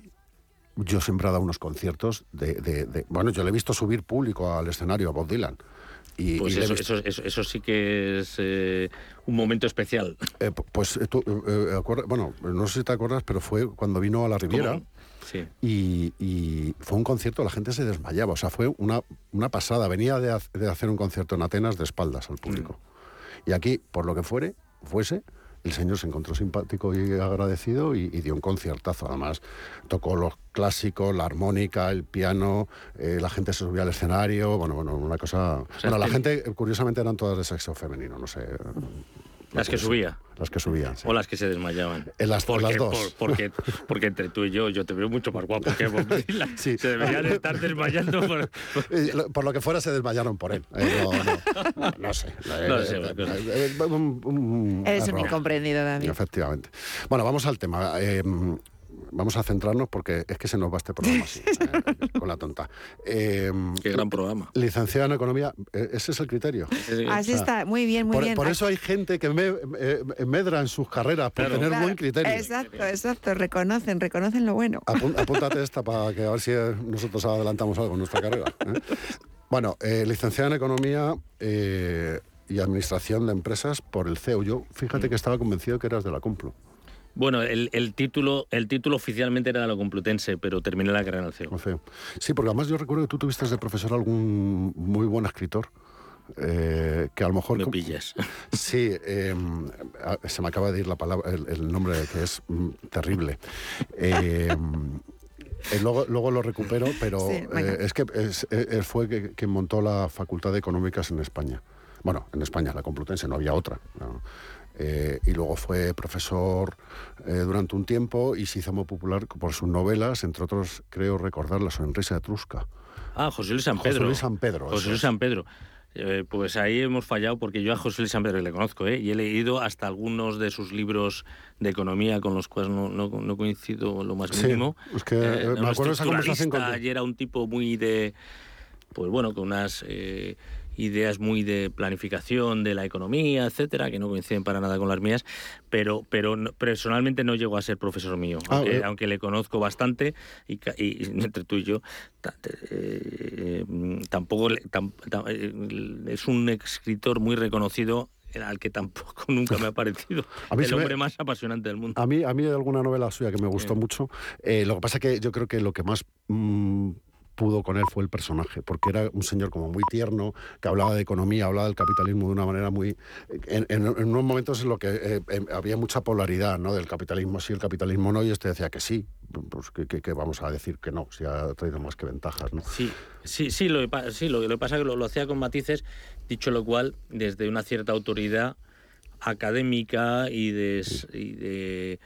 yo siempre he dado unos conciertos de, de- de- Bueno, yo le he visto subir público al escenario a Bob Dylan. Y, Pues y eso, eso, eso, eso sí que es eh, un momento especial. eh, pu- pues eh, tú, eh, bueno, no sé si te acuerdas, pero fue cuando vino a la Riviera. Sí. Y, y fue un concierto, la gente se desmayaba, o sea, fue una, una pasada. Venía de, ha- de hacer un concierto en Atenas de espaldas al público. Y aquí, por lo que fuere, fuese, el señor se encontró simpático y agradecido y, y dio un conciertazo. Además, tocó los clásicos, la armónica, el piano, eh, la gente se subía al escenario, bueno, bueno, una cosa... sea, bueno, la gente, curiosamente, eran todas de sexo femenino, no sé. Las que subía. Las que subían, sí. O las que se desmayaban. En las- porque, las dos. por- porque, porque entre tú y yo, yo te veo mucho más guapo que Bob Dylan. Sí. Se deberían estar desmayando por, por- Eh, lo- Por lo que fuera se desmayaron por él. Eh, no, no, no sé. No Eh, sé, eh, eh, un- un Eres un incomprendido, David. Efectivamente. Bueno, vamos al tema. Eh, vamos a centrarnos porque es que se nos va este programa así, eh, con la tonta. Eh, Qué gran programa. licenciado en Economía, eh, ese es el criterio. Así o sea, está, muy bien, muy Por, bien. por eso hay gente que me, eh, medra en sus carreras por Claro. tener Claro, buen criterio. Exacto, exacto. Reconocen, reconocen lo bueno. Apún- apúntate esta para que a ver si eh, nosotros adelantamos algo en nuestra carrera. ¿eh? Bueno, eh, licenciado en Economía eh, y Administración de Empresas por el CEU. Yo, fíjate que estaba convencido que eras de la Complu. Bueno, el, el título, el título oficialmente era de la Complutense, pero terminé la carrera en el CEO. CEU. Sí, porque además yo recuerdo que tú tuviste de profesor algún muy buen escritor. eh, que a lo mejor Me pillas. Sí, eh, se me acaba de ir la palabra, el, el nombre que es mm, terrible. Eh, eh, luego, luego lo recupero, pero Sí, eh, es que es- eh, fue que, quien montó la Facultad de Económicas en España. Bueno, en España, la Complutense, no había otra. ¿no? Eh, y luego fue profesor eh, durante un tiempo y se hizo muy popular por sus novelas, entre otros, creo recordar La sonrisa etrusca. Ah, José Luis San José Pedro. Luis San Pedro, José Luis. San Pedro. Eh, pues ahí hemos fallado porque yo a José Luis San Pedro le conozco, ¿eh? y he leído hasta algunos de sus libros de economía con los cuales no, no- no coincido lo más Sí, mínimo. es que, era me acuerdo esa conversación con- Y era un tipo muy de, pues bueno, con unas eh, ideas muy de planificación de la economía, etcétera, que no coinciden para nada con las mías, pero, pero personalmente no llego a ser profesor mío, ah, eh. aunque, le conozco bastante y, entre tú y yo eh, tampoco es un escritor muy reconocido al que tampoco nunca me ha parecido el hombre más apasionante del mundo. A mí, a mí hay alguna novela suya que me gustó mucho. lo que pasa es que yo creo que lo que más mm, pudo con él fue el personaje, porque era un señor como muy tierno, que hablaba de economía, hablaba del capitalismo de una manera muy... En, unos momentos en los que eh, em, había mucha polaridad, ¿no? Del capitalismo sí, el capitalismo no, y este decía que sí, pues que, vamos a decir que no, si ha traído más que ventajas, ¿no? Sí, sí, sí, lo, sí, lo, que pasa es que lo, hacía con matices, dicho lo cual, desde una cierta autoridad académica y de y de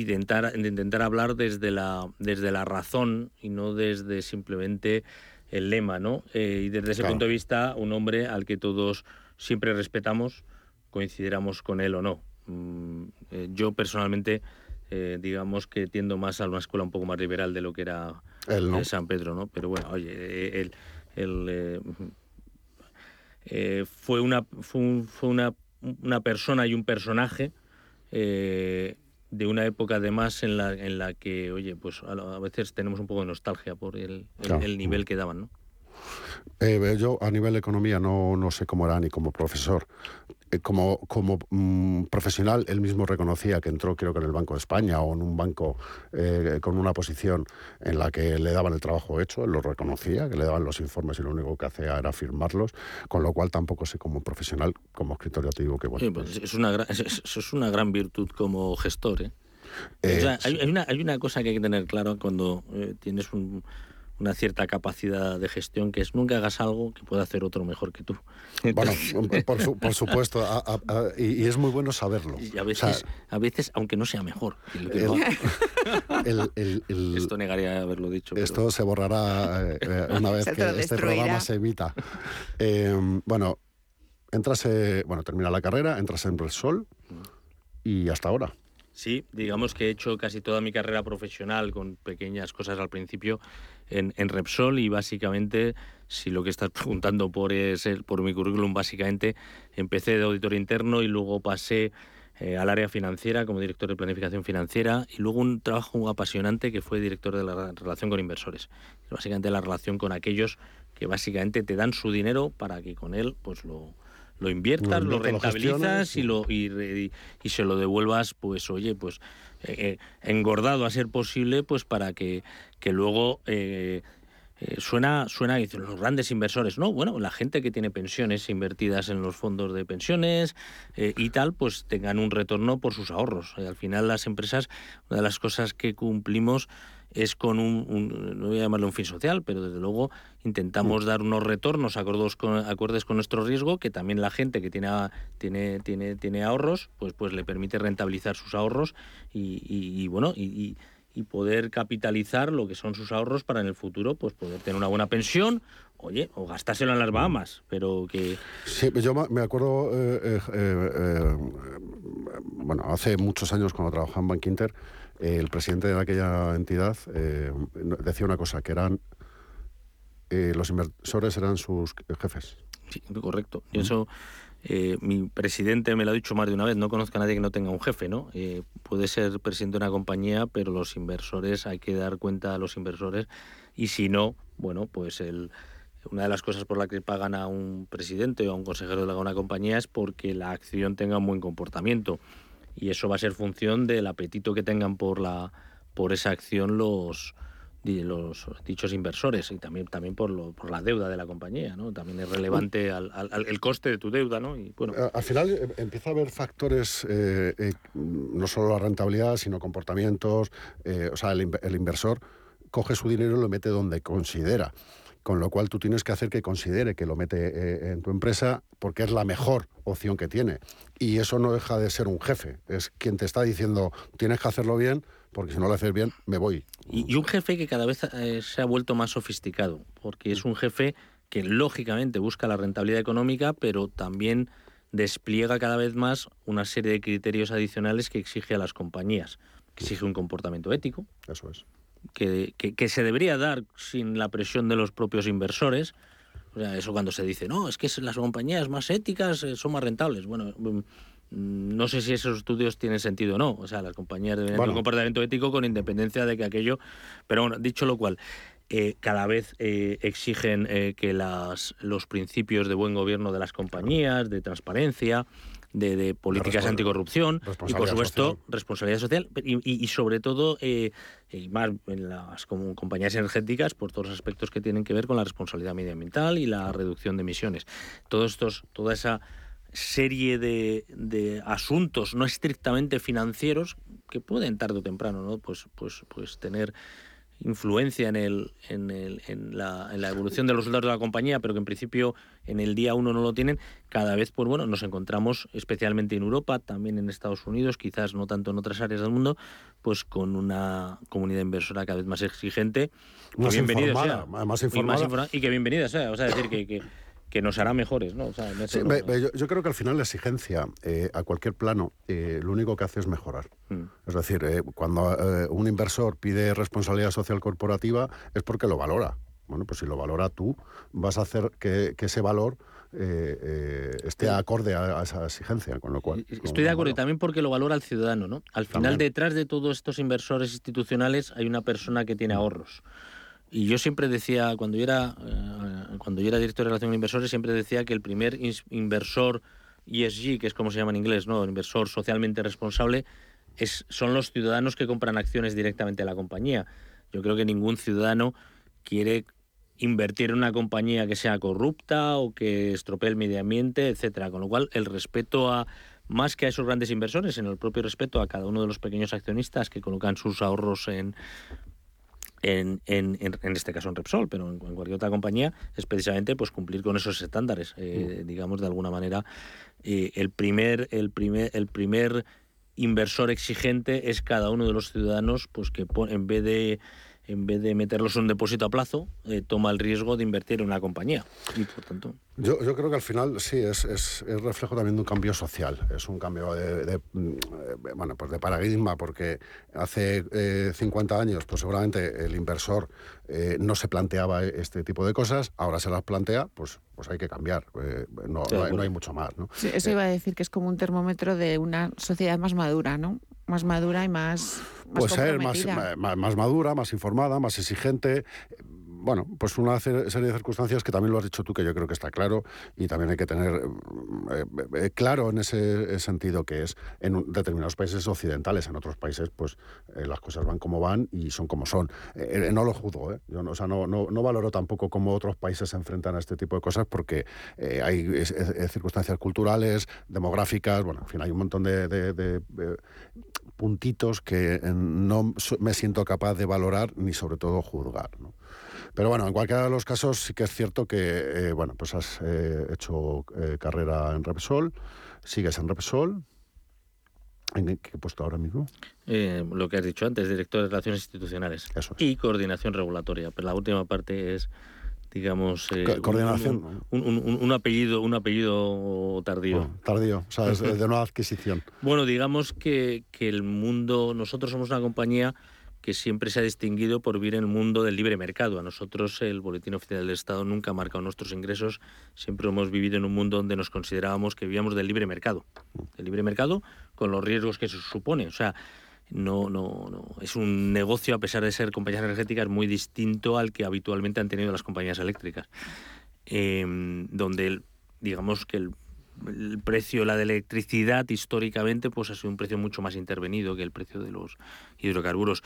intentar, intentar hablar desde la, desde la razón y no desde simplemente el lema, ¿no? Eh, y desde ese punto de vista, un hombre al que todos siempre respetamos, coincidiéramos con él o no. Mm, eh, yo personalmente, eh, digamos que tiendo más a una escuela un poco más liberal de lo que era San Pedro, ¿no? Pero bueno, oye, él, fue, una, fue, fue una, una, persona y un personaje de una época además en la, en la que, oye, pues a, veces tenemos un poco de nostalgia por el, el, nivel que daban, ¿no? Eh, yo a nivel de economía no, no sé cómo era ni como profesor. Eh, como, como mm, profesional, él mismo reconocía que entró, creo que en el Banco de España o en un banco eh, con una posición en la que le daban el trabajo hecho, él lo reconocía, que le daban los informes y lo único que hacía era firmarlos, con lo cual tampoco sé como profesional, como escritor, ya te digo que bueno. Pues es, una gran, es, una gran virtud como gestor. ¿eh? hay, hay, una, hay una cosa que hay que tener claro cuando tienes un una cierta capacidad de gestión, que es nunca hagas algo que pueda hacer otro mejor que tú. Bueno, por, supuesto, y, es muy bueno saberlo. Y a veces, a veces aunque no sea mejor. esto negaría haberlo dicho. Esto se borrará eh, eh, una vez que este programa se evita. Eh, bueno, entras, bueno, termina la carrera, entras en Sol y hasta ahora. Sí, digamos que he hecho casi toda mi carrera profesional con pequeñas cosas al principio en, Repsol y básicamente, si lo que estás preguntando por, es por mi currículum, básicamente empecé de auditor interno y luego pasé eh, al área financiera como director de planificación financiera y luego un trabajo apasionante que fue director de la relación con inversores. Básicamente la relación con aquellos que básicamente te dan su dinero para que con él pues lo, lo inviertas, lo, rentabilizas y, lo, y, y, se lo devuelvas, pues oye, pues eh, eh, engordado a ser posible, pues para que, que luego... Eh, suena, suena dicen los grandes inversores, no, bueno, la gente que tiene pensiones invertidas en los fondos de pensiones y tal, pues tengan un retorno por sus ahorros. al final las empresas, una de las cosas que cumplimos es con un, no voy a llamarlo un fin social, pero desde luego intentamos mm. dar unos retornos acordes con, acordes con nuestro riesgo, que también la gente que tiene, tiene, tiene, tiene ahorros, pues, pues le permite rentabilizar sus ahorros y, bueno, y, poder capitalizar lo que son sus ahorros para en el futuro, pues poder tener una buena pensión, oye, o gastárselo en las Bahamas, pero que... Sí, yo me acuerdo, eh, eh, eh, bueno, hace muchos años cuando trabajaba en Bank Inter, el presidente de aquella entidad eh, decía una cosa, que eran eh, los inversores eran sus jefes. Sí, correcto. Y eso eh, mi presidente me lo ha dicho más de una vez, no conozco a nadie que no tenga un jefe, ¿no? puede ser presidente de una compañía, pero los inversores, hay que dar cuenta a los inversores y si no, bueno, pues el, una de las cosas por las que pagan a un presidente o a un consejero de una compañía es porque la acción tenga un buen comportamiento y eso va a ser función del apetito que tengan por la por esa acción los los dichos inversores y también también por, lo, por la deuda de la compañía no también es relevante al, el coste de tu deuda no y bueno. Al final eh, empieza a haber factores eh, eh, no solo la rentabilidad sino comportamientos o sea el, el inversor coge su dinero y lo mete donde considera con lo cual tú tienes que hacer que considere que lo mete eh, en tu empresa porque es la mejor opción que tiene. Y eso no deja de ser un jefe, es quien te está diciendo tienes que hacerlo bien porque si no lo haces bien me voy. Y, un jefe que cada vez eh, se ha vuelto más sofisticado, porque es un jefe que lógicamente busca la rentabilidad económica, pero también despliega cada vez más una serie de criterios adicionales que exige a las compañías. Que exige un comportamiento ético. Eso es que, se debería dar sin la presión de los propios inversores, O sea, eso cuando se dice, no, es que las compañías más éticas eh, son más rentables. Bueno, mm, no sé si esos estudios tienen sentido o no. O sea, las compañías deben tener un comportamiento ético con independencia de que aquello. Pero bueno, dicho lo cual, eh, cada vez eh, exigen que las, los principios de buen gobierno de las compañías, de transparencia, de, políticas anticorrupción y, por supuesto, responsabilidad social y, sobre todo, eh, y más en las compañías energéticas, por todos los aspectos que tienen que ver con la responsabilidad medioambiental y la reducción de emisiones. Todos estos, toda esa serie de, de, asuntos no estrictamente financieros que pueden tarde o temprano no pues pues pues tener influencia en, el, en, el, en, la, en, la, evolución de los resultados de la compañía, pero que en principio en el día uno no lo tienen, cada vez pues bueno, nos encontramos, especialmente en Europa, también en Estados Unidos, quizás no tanto en otras áreas del mundo, pues con una comunidad inversora cada vez más exigente. Más informada, más informada. Y, que bienvenida sea, o sea, decir que, que que nos hará mejores, ¿no? yo, creo que al final la exigencia eh, a cualquier plano eh, lo único que hace es mejorar. Mm. Es decir, eh, cuando un inversor pide responsabilidad social corporativa es porque lo valora. Bueno, pues si lo valora tú, vas a hacer que, ese valor esté acorde a, esa exigencia, con lo cual... Estoy de acuerdo, y también porque lo valora el ciudadano, ¿no? Al final, detrás de todos estos inversores institucionales hay una persona que tiene ahorros. Y yo siempre decía, cuando yo era, eh, cuando yo era director de relación con inversores, siempre decía que el primer inversor ESG, que es como se llama en inglés, ¿no? Inversor socialmente responsable, es, son los ciudadanos que compran acciones directamente a la compañía. Yo creo que ningún ciudadano quiere invertir en una compañía que sea corrupta o que estropee el medio ambiente, etcétera. Con lo cual, el respeto a más que a esos grandes inversores, en el propio respeto a cada uno de los pequeños accionistas que colocan sus ahorros en en, en, en, este caso en Repsol, pero en, cualquier otra compañía, es precisamente pues cumplir con esos estándares. Eh, mm. Digamos, de alguna manera, eh, el, primer, el, primer, el primer inversor exigente es cada uno de los ciudadanos pues que en vez de en vez de meterlos en un depósito a plazo, eh, toma el riesgo de invertir en una compañía. Y por tanto... Yo, yo creo que al final sí, es, es, es, reflejo también de un cambio social, es un cambio de, mm, bueno, pues de paradigma, porque hace 50 eh, años pues seguramente el inversor eh, no se planteaba este tipo de cosas, ahora se las plantea, pues, pues hay que cambiar, no, no, hay, mucho más. ¿no? Sí, eso iba a decir que es como un termómetro de una sociedad más madura, ¿no? Más madura y más pues ser más, más, madura, más informada, más exigente. Bueno, pues una serie de circunstancias que también lo has dicho tú, que yo creo que está claro y también hay que tener eh, eh, claro en ese sentido que es en determinados países occidentales, en otros países pues eh, las cosas van como van y son como son. no lo juzgo, yo no, o sea, no, no, valoro tampoco cómo otros países se enfrentan a este tipo de cosas porque hay circunstancias culturales, demográficas, bueno, en fin, hay un montón de puntitos que no me siento capaz de valorar ni sobre todo juzgar. Pero bueno, en cualquiera de los casos sí que es cierto que eh, bueno, pues has eh, hecho eh, carrera en Repsol, sigues en Repsol. ¿En qué puesto ahora mismo? lo que has dicho antes, director de Relaciones Institucionales y Coordinación Regulatoria. Pero la última parte es digamos coordinación un, apellido un apellido tardío tardío o sea es de, nueva adquisición bueno digamos que, que, el mundo nosotros somos una compañía que siempre se ha distinguido por vivir en el mundo del libre mercado. A nosotros el Boletín Oficial del Estado nunca ha marcado nuestros ingresos, siempre hemos vivido en un mundo donde nos considerábamos que vivíamos del libre mercado. El libre mercado con los riesgos que eso supone. O sea, no, no, no. Es un negocio, a pesar de ser compañías energéticas, muy distinto al que habitualmente han tenido las compañías eléctricas. Em, donde, digamos que el el precio la de electricidad históricamente pues ha sido un precio mucho más intervenido que el precio de los hidrocarburos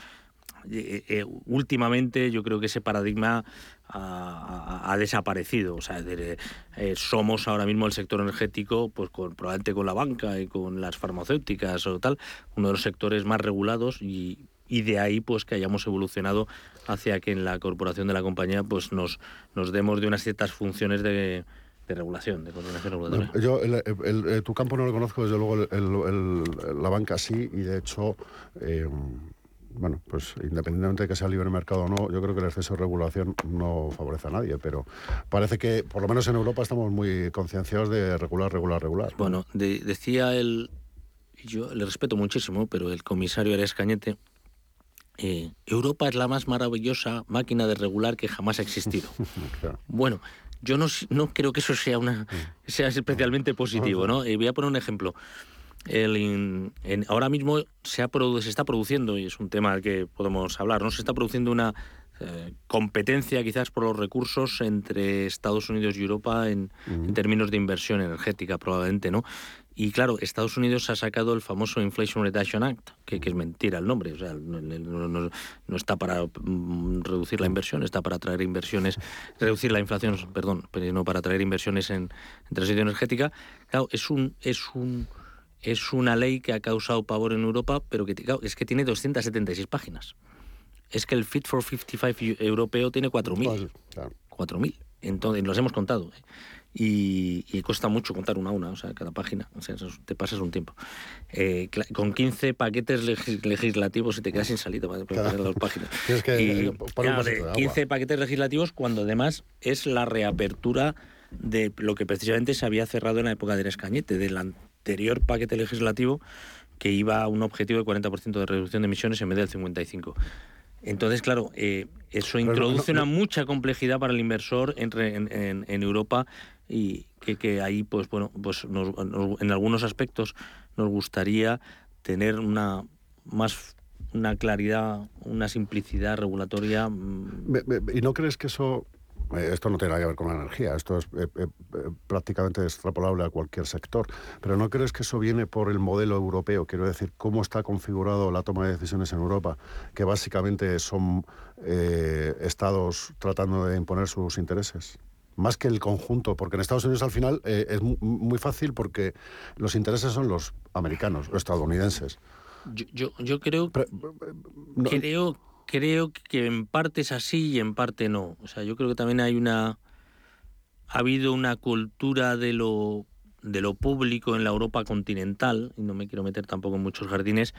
eh, eh, últimamente yo creo que ese paradigma ha, desaparecido. O sea, eh, somos ahora mismo el sector energético, pues con, probablemente con la banca y con las farmacéuticas o tal, uno de los sectores más regulados y, de ahí pues que hayamos evolucionado hacia que en la corporación de la compañía pues nos, demos de unas ciertas funciones de regulación, de coordinación regulatoria. yo tu campo no lo conozco, desde luego la banca sí, y de hecho, eh, bueno, pues independientemente de que sea libre mercado o no, yo creo que el exceso de regulación no favorece a nadie, pero parece que, por lo menos en Europa, estamos muy concienciados de regular, regular, regular. Bueno, decía el, yo le respeto muchísimo, pero el comisario Arias Cañete, eh, Europa es la más maravillosa máquina de regular que jamás ha existido. Bueno, yo no, no creo que eso sea una mm. sea especialmente positivo, ¿no? voy a poner un ejemplo. El, ahora mismo se, ha se está produciendo, y es un tema al que podemos hablar, ¿no? Se está produciendo una eh, competencia quizás por los recursos entre Estados Unidos y Europa en, términos de inversión energética probablemente, ¿no? Y claro, Estados Unidos ha sacado el famoso Inflation Reduction Act, que, es mentira el nombre, o sea, no, está para mm, reducir la inversión, está para atraer inversiones, reducir la inflación, perdón, pero no para atraer inversiones en, en transición energética. Claro, es un es un es una ley que ha causado pavor en Europa, pero que es que tiene 276 páginas es que el Fit for 55 europeo tiene 4.000. 4.000. Entonces, los hemos contado. ¿eh? Y, y, cuesta mucho contar una a una, o sea, cada página. O sea, te pasas un tiempo. Eh, con 15 paquetes legislativos se te queda sin salida para pasar las páginas. que 15 paquetes legislativos cuando además es la reapertura de lo que precisamente se había cerrado en la época del escañete, del anterior paquete legislativo que iba a un objetivo de 40% de reducción de emisiones en vez del 55%. Entonces, claro, eh, eso introduce una mucha complejidad para el inversor en, en, Europa y que, ahí, pues bueno, pues en algunos aspectos nos gustaría tener una más una claridad, una simplicidad regulatoria. Mm. ¿Y no crees que eso esto no tiene nada que ver con la energía, esto es eh, eh, prácticamente extrapolable a cualquier sector. Pero ¿no crees que eso viene por el modelo europeo? Quiero decir, cómo está configurado la toma de decisiones en Europa, que básicamente son estados tratando de imponer sus intereses más que el conjunto, porque en Estados Unidos al final es muy fácil porque los intereses son los americanos, los estadounidenses. Yo, yo, creo, creo creo que en parte es así y en parte no. O sea, yo creo que también hay una ha habido una cultura de lo de lo público en la Europa continental, y no me quiero meter tampoco en muchos jardines,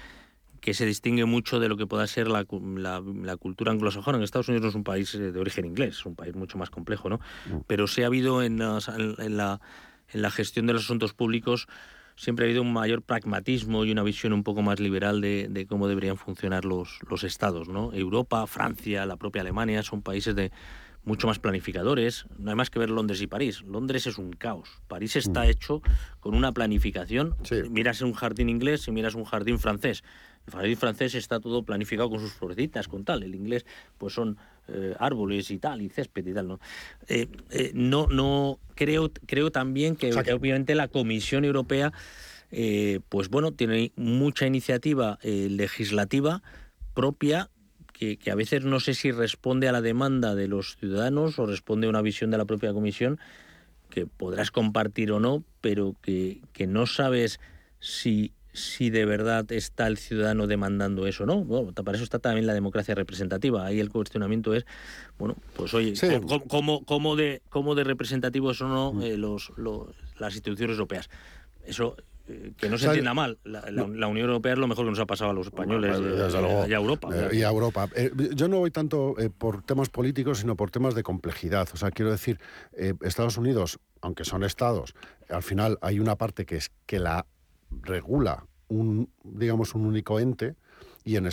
que se distingue mucho de lo que pueda ser la, la, cultura anglosajona. En Estados Unidos no es un país eh, de origen inglés, es un país mucho más complejo, ¿no? Mm. Pero sí ha habido en, en, la, en la gestión de los asuntos públicos siempre ha habido un mayor pragmatismo y una visión un poco más liberal de, cómo deberían funcionar los, los estados. ¿no? Europa, Francia, la propia Alemania son países de mucho más planificadores. No hay más que ver Londres y París. Londres es un caos. París está mm. hecho con una planificación. Miras un jardín inglés y miras un jardín francés. El jardín francés está todo planificado con sus florecitas, con tal. El inglés, pues son eh, árboles y tal, y césped y tal. ¿no? Eh, eh, no, no creo, creo también que, obviamente la Comisión Europea, pues bueno, tiene mucha iniciativa legislativa propia que, que, a veces no sé si responde a la demanda de los ciudadanos o responde a una visión de la propia Comisión que podrás compartir o no, pero que, que no sabes si si de verdad está el ciudadano demandando eso, ¿no? Bueno, para eso está también la democracia representativa. Ahí el cuestionamiento es, bueno, pues oye, ¿cómo, cómo, de, cómo de representativos son no, mm. eh, los, las instituciones europeas? Eso eh, que no se entienda mal, la, Unión Europea es lo mejor que nos ha pasado a los españoles y a Europa. y a Europa. Eh, yo no voy tanto por temas políticos, sino por temas de complejidad. O sea, quiero decir, Estados Unidos, aunque son estados, al final hay una parte que es que la regula un, digamos, un único ente y en,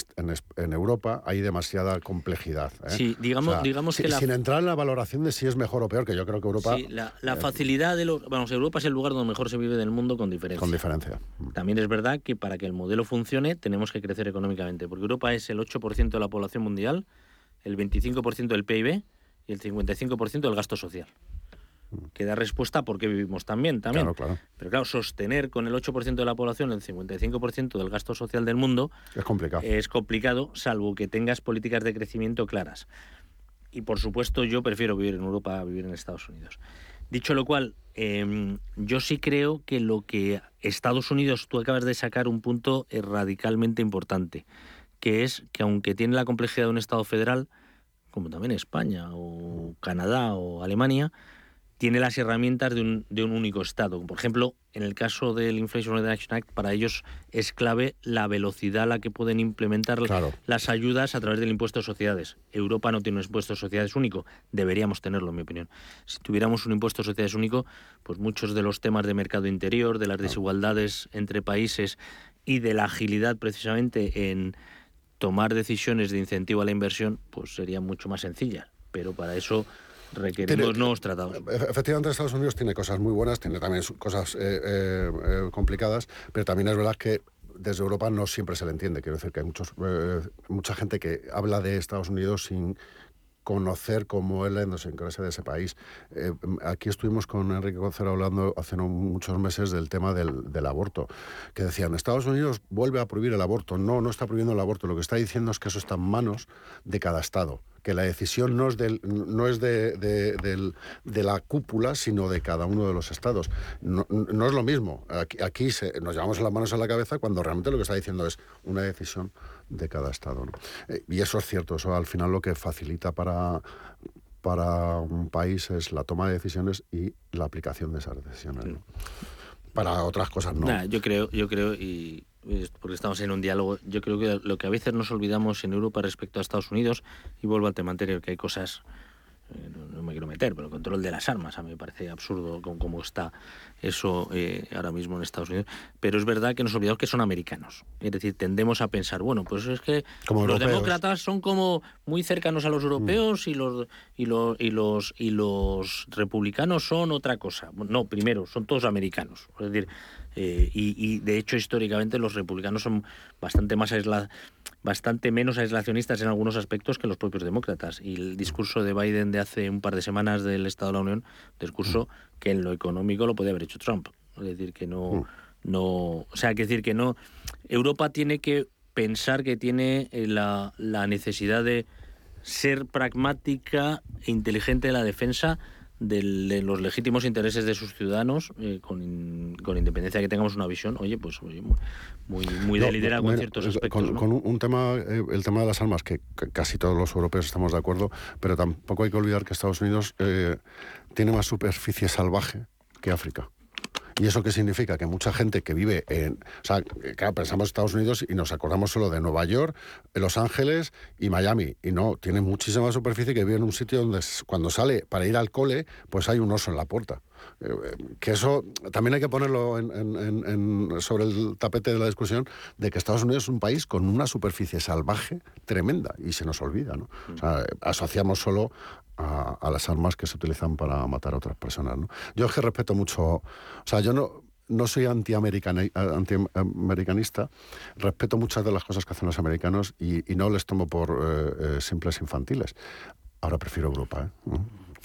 en, Europa hay demasiada complejidad. ¿eh? Sí, digamos, digamos que sin entrar en la valoración de si es mejor o peor, que yo creo que Europa... Sí, la, eh, facilidad de los... Vamos, Europa es el lugar donde mejor se vive del mundo con diferencia. Con diferencia. También es verdad que para que el modelo funcione tenemos que crecer económicamente, porque Europa es el 8% de la población mundial, el 25% del PIB y el 55% del gasto social que da respuesta a por qué vivimos tan bien también. Pero claro, sostener con el 8% de la población el 55% del gasto social del mundo es complicado. Es complicado, salvo que tengas políticas de crecimiento claras. Y por supuesto, yo prefiero vivir en Europa a vivir en Estados Unidos. Dicho lo cual, em, yo sí creo que lo que Estados Unidos, tú acabas de sacar un punto eh, radicalmente importante, que es que aunque tiene la complejidad de un Estado federal, como también España o Canadá o Alemania, tiene las herramientas de un, de un, único Estado. Por ejemplo, en el caso del Inflation Reduction Act, para ellos es clave la velocidad a la que pueden implementar las ayudas a través del impuesto de sociedades. Europa no tiene un impuesto de sociedades único, deberíamos tenerlo, en mi opinión. Si tuviéramos un impuesto de sociedades único, pues muchos de los temas de mercado interior, de las desigualdades entre países y de la agilidad precisamente en tomar decisiones de incentivo a la inversión, pues serían mucho más sencillas. Pero para eso requerimos nuevos tratados. Efectivamente, Estados Unidos tiene cosas muy buenas, tiene también cosas complicadas, pero también es verdad que desde Europa no siempre se le entiende. Quiero decir que hay muchos, mucha gente que habla de Estados Unidos sin conocer cómo es la idiosincrasia de ese país. Eh, aquí estuvimos con Enrique Concero hablando hace no muchos meses del tema del, del, aborto, que decían, Estados Unidos vuelve a prohibir el aborto. No, no está prohibiendo el aborto. Lo que está diciendo es que eso está en manos de cada Estado que la decisión no es, del, no es de, de, la cúpula, sino de cada uno de los estados. No, es lo mismo. Aquí, aquí se, nos llevamos las manos a la cabeza cuando realmente lo que está diciendo es una decisión de cada estado. Eh, y eso es cierto, eso al final lo que facilita para, para un país es la toma de decisiones y la aplicación de esas decisiones. Para otras cosas no. yo creo, yo creo y porque estamos en un diálogo, yo creo que lo que a veces nos olvidamos en Europa respecto a Estados Unidos, y vuelvo al tema anterior, que hay cosas eh, no, me quiero meter, pero el control de las armas a mí me parece absurdo cómo está eso eh, ahora mismo en Estados Unidos. Pero es verdad que nos olvidamos que son americanos. Es decir, tendemos a pensar, bueno, pues es que los demócratas son como muy cercanos a los europeos y, los, y, los, y, los, y los republicanos son otra cosa. No, primero, son todos americanos. Es decir, eh, y, de hecho históricamente los republicanos son bastante más bastante menos aislacionistas en algunos aspectos que los propios demócratas y el discurso de Biden de hace un par de semanas del Estado de la Unión discurso mm. que en lo económico lo podía haber hecho Trump es decir que no mm. no o sea que decir que no Europa tiene que pensar que tiene eh, la, la necesidad de ser pragmática e inteligente en la defensa de los legítimos intereses de sus ciudadanos, eh, con, con, independencia de que tengamos una visión, oye, pues muy, muy de liderazgo en ciertos aspectos. Con, un, tema, eh, el tema de las armas, que, casi todos los europeos estamos de acuerdo, pero tampoco hay que olvidar que Estados Unidos eh, tiene más superficie salvaje que África. ¿Y eso qué significa? Que mucha gente que vive en... O sea, claro, pensamos Estados Unidos y nos acordamos solo de Nueva York, Los Ángeles y Miami. Y no, tiene muchísima superficie que vive en un sitio donde cuando sale para ir al cole, pues hay un oso en la puerta. Eh, que eso también hay que ponerlo sobre el tapete de la discusión de que Estados Unidos es un país con una superficie salvaje tremenda y se nos olvida. ¿no? O sea, asociamos solo a, las armas que se utilizan para matar a otras personas. ¿no? Yo es que respeto mucho, o sea, yo no, no soy antiamericanista, respeto muchas de las cosas que hacen los americanos y, no les tomo por eh, eh, simples infantiles. Ahora prefiero Europa. ¿eh?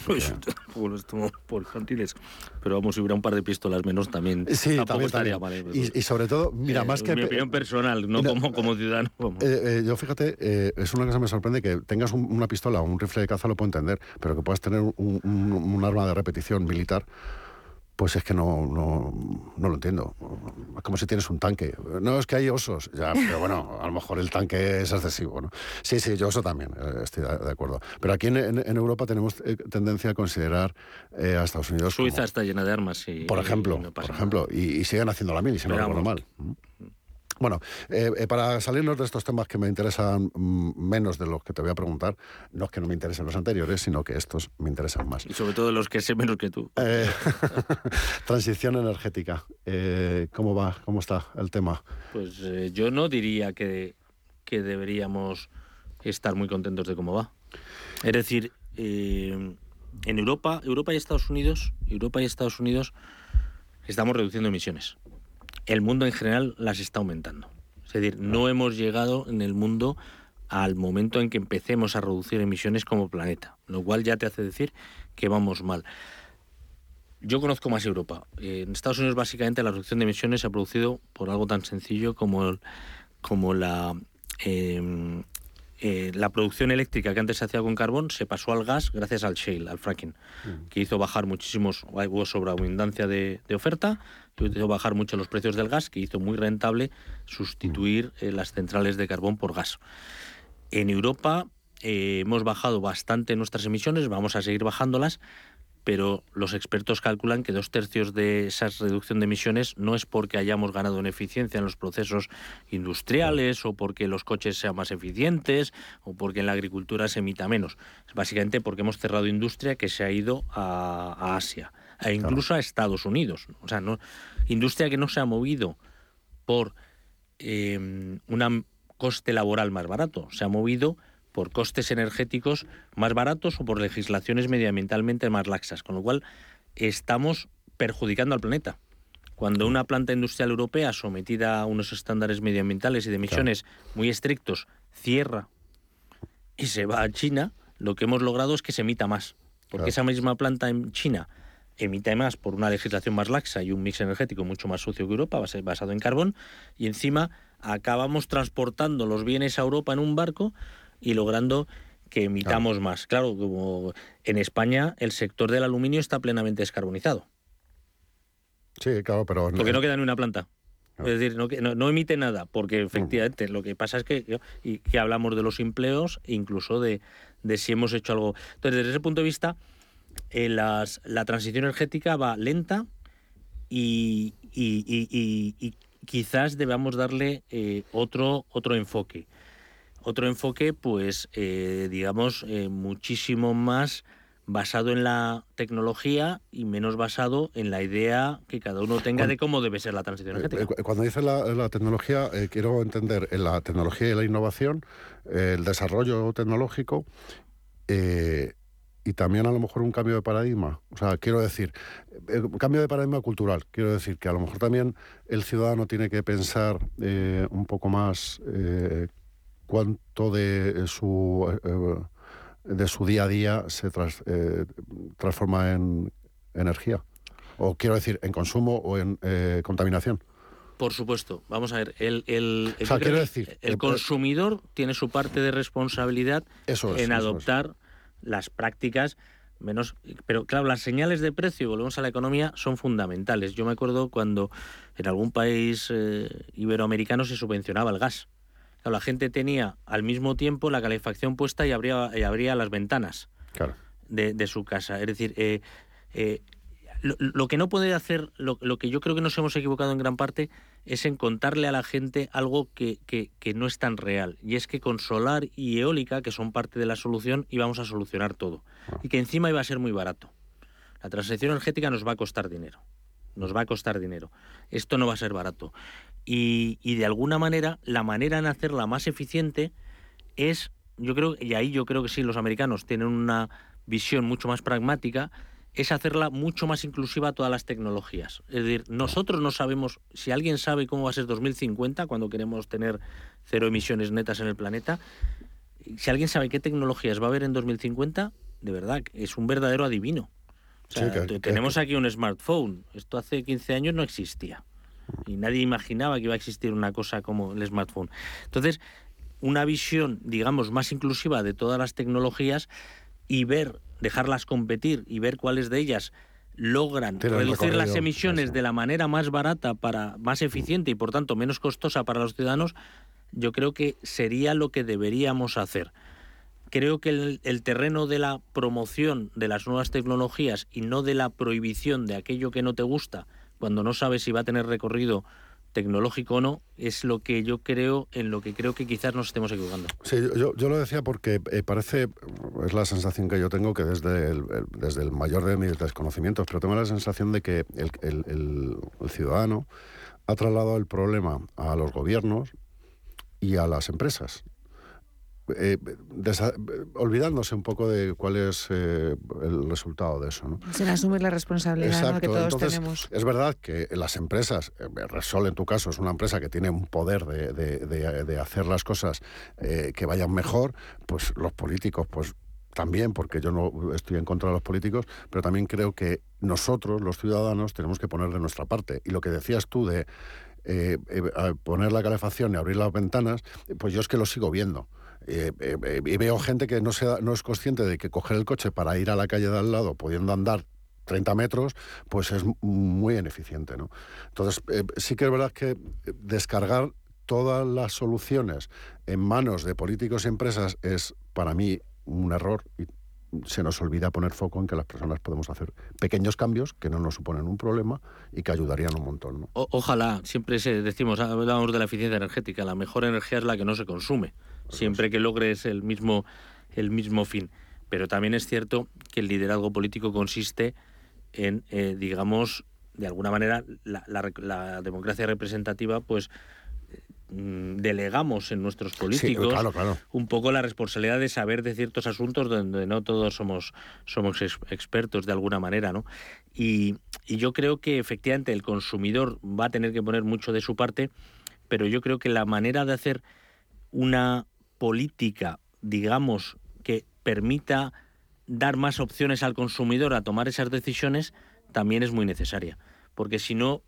Pues, pues por infantiles. Pero vamos, si hubiera un par de pistolas menos también. Sí, también, estaría Mal, y, sobre todo, mira, más que. Mi opinión personal, no como, como ciudadano. Eh, eh, yo fíjate, eh, es una cosa que me sorprende que tengas una pistola o un rifle de caza, lo puedo entender, pero que puedas tener un arma de repetición militar pues es que no, no, no, lo entiendo. Es como si tienes un tanque. No, es que hay osos. Ya, pero bueno, a lo mejor el tanque es excesivo. ¿no? Sí, sí, yo oso también, eh, estoy de acuerdo. Pero aquí en, Europa tenemos eh, tendencia a considerar eh, a Estados Unidos. Suiza está llena de armas. Y, por ejemplo, por ejemplo y, siguen haciendo la mil y se no lo normal. Bueno, eh, eh, para salirnos de estos temas que me interesan mm, menos de los que te voy a preguntar, no es que no me interesen los anteriores, sino que estos me interesan más. Y sobre todo los que sé menos que tú. Eh, transición energética. ¿Cómo va? ¿Cómo está el tema? Pues yo no diría que, que, deberíamos estar muy contentos de cómo va. Es decir, en Europa, Europa y Estados Unidos, Europa y Estados Unidos estamos reduciendo emisiones el mundo en general las está aumentando. Es decir, no hemos llegado en el mundo al momento en que empecemos a reducir emisiones como planeta, lo cual ya te hace decir que vamos mal. Yo conozco más Europa. En Estados Unidos básicamente la reducción de emisiones se ha producido por algo tan sencillo como, como la, em, eh, la producción eléctrica que antes se hacía con carbón se pasó al gas gracias al shale, al fracking, mm. que hizo bajar muchísimos, hubo sobreabundancia de, de oferta, que hizo bajar mucho los precios del gas, que hizo muy rentable sustituir mm. eh, las centrales de carbón por gas. En Europa eh, hemos bajado bastante nuestras emisiones, vamos a seguir bajándolas, pero los expertos calculan que dos tercios de esa reducción de emisiones no es porque hayamos ganado en eficiencia en los procesos industriales o porque los coches sean más eficientes o porque en la agricultura se emita menos. Es básicamente porque hemos cerrado industria que se ha ido a, Asia e incluso a Estados Unidos. O sea, no, industria que no se ha movido por eh, un coste laboral más barato, se ha movido por costes energéticos más baratos o por legislaciones medioambientalmente más laxas, con lo cual estamos perjudicando al planeta. Cuando una planta industrial europea sometida a unos estándares medioambientales y de emisiones muy estrictos cierra y se va a China, lo que hemos logrado es que se emita más. Porque esa misma planta en China emite más por una legislación más laxa y un mix energético mucho más sucio que Europa, basado en carbón, y encima acabamos transportando los bienes a Europa en un barco y logrando que emitamos más. Claro, como en España el sector del aluminio está plenamente descarbonizado. Sí, claro, pero... Porque no queda ni una planta. Es decir, no, no, emite nada, porque efectivamente lo que pasa es que, y que hablamos de los empleos, incluso de, de si hemos hecho algo. Entonces, desde ese punto de vista, eh, las, la transición energética va lenta y, y, quizás debamos darle eh, otro, otro enfoque. Otro enfoque, pues, eh, digamos, muchísimo más basado en la tecnología y menos basado en la idea que cada uno tenga de cómo debe ser la transición energética. Cuando dice la, tecnología, quiero entender en la tecnología y la innovación, el desarrollo tecnológico y también a lo mejor un cambio de paradigma. O sea, quiero decir, eh, un cambio de paradigma cultural. Quiero decir que a lo mejor también el ciudadano tiene que pensar eh, un poco más eh, cuánto de su, de su día a día se transforma en energía. O quiero decir, en consumo o en contaminación. Por supuesto. Vamos a ver, el, el, decir, el consumidor tiene su parte de responsabilidad en adoptar las prácticas menos pero claro las señales de precio volvemos a la economía son fundamentales yo me acuerdo cuando en algún país eh, iberoamericano se subvencionaba el gas la gente tenía al mismo tiempo la calefacción puesta y abría y abría las ventanas de, su casa es decir eh, eh, lo, que no puede hacer, lo, que yo creo que nos hemos equivocado en gran parte, es en contarle a la gente algo que, no es tan real. Y es que con solar y eólica, que son parte de la solución, íbamos a solucionar todo. Y que encima iba a ser muy barato. La transición energética nos va a costar dinero. Nos va a costar dinero. Esto no va a ser barato. Y, y de alguna manera, la manera en hacerla más eficiente es, yo creo, y ahí yo creo que sí, los americanos tienen una visión mucho más pragmática, es hacerla mucho más inclusiva a todas las tecnologías. Es decir, nosotros no sabemos, si alguien sabe cómo va a ser 2050, cuando queremos tener cero emisiones netas en el planeta, si alguien sabe qué tecnologías va a haber en 2050, de verdad, es un verdadero adivino. tenemos aquí un smartphone. Esto hace 15 años no existía. Y nadie imaginaba que iba a existir una cosa como el smartphone. Entonces, una visión, digamos, más inclusiva de todas las tecnologías y ver dejarlas competir y ver cuáles de ellas logran reducir las emisiones de la manera más barata para más eficiente y por tanto menos costosa para los ciudadanos, yo creo que sería lo que deberíamos hacer. Creo que el, el, terreno de la promoción de las nuevas tecnologías y no de la prohibición de aquello que no te gusta, cuando no sabes si va a tener recorrido tecnológico o no, es lo que yo creo, en lo que creo que quizás nos estemos equivocando. Sí, yo, yo lo decía porque eh, parece, es la sensación que yo tengo que desde el, desde el mayor de mis desconocimientos, pero tengo la sensación de que el, el, el ciudadano ha trasladado el problema a los gobiernos y a las empresas. Eh, olvidándose un poco de cuál es eh, el resultado de eso. ¿no? Sin asumir la responsabilidad que todos tenemos. Es verdad que las empresas, eh, Resol en tu caso es una empresa que tiene un poder de, de hacer las cosas que vayan mejor, pues los políticos, pues también, porque yo no estoy en contra de los políticos, pero también creo que nosotros, los ciudadanos, tenemos que poner de nuestra parte. Y lo que decías tú de poner la calefacción y abrir las ventanas, pues yo es que lo sigo viendo. Eh, eh, y veo gente que no, se no es consciente de que coger el coche para ir a la calle de al lado, pudiendo andar 30 metros, pues es muy ineficiente. ¿no? Entonces, eh, sí que es verdad que descargar todas las soluciones en manos de políticos y empresas es para mí un error y se nos olvida poner foco en que las personas podemos hacer pequeños cambios que no nos suponen un problema y que ayudarían un montón. ojalá, siempre se, decimos, hablamos de la eficiencia energética, la mejor energía es la que no se consume siempre que logres el mismo, el mismo fin. Pero también es cierto que el liderazgo político consiste en, eh, digamos, de alguna manera, la, democracia representativa, pues mm, delegamos en nuestros políticos un poco la responsabilidad de saber de ciertos asuntos donde no todos somos, somos expertos de alguna manera, ¿no? Y, y yo creo que efectivamente el consumidor va a tener que poner mucho de su parte, pero yo creo que la manera de hacer una política, digamos, que permita dar más opciones al consumidor a tomar esas decisiones, también es muy necesaria porque si no,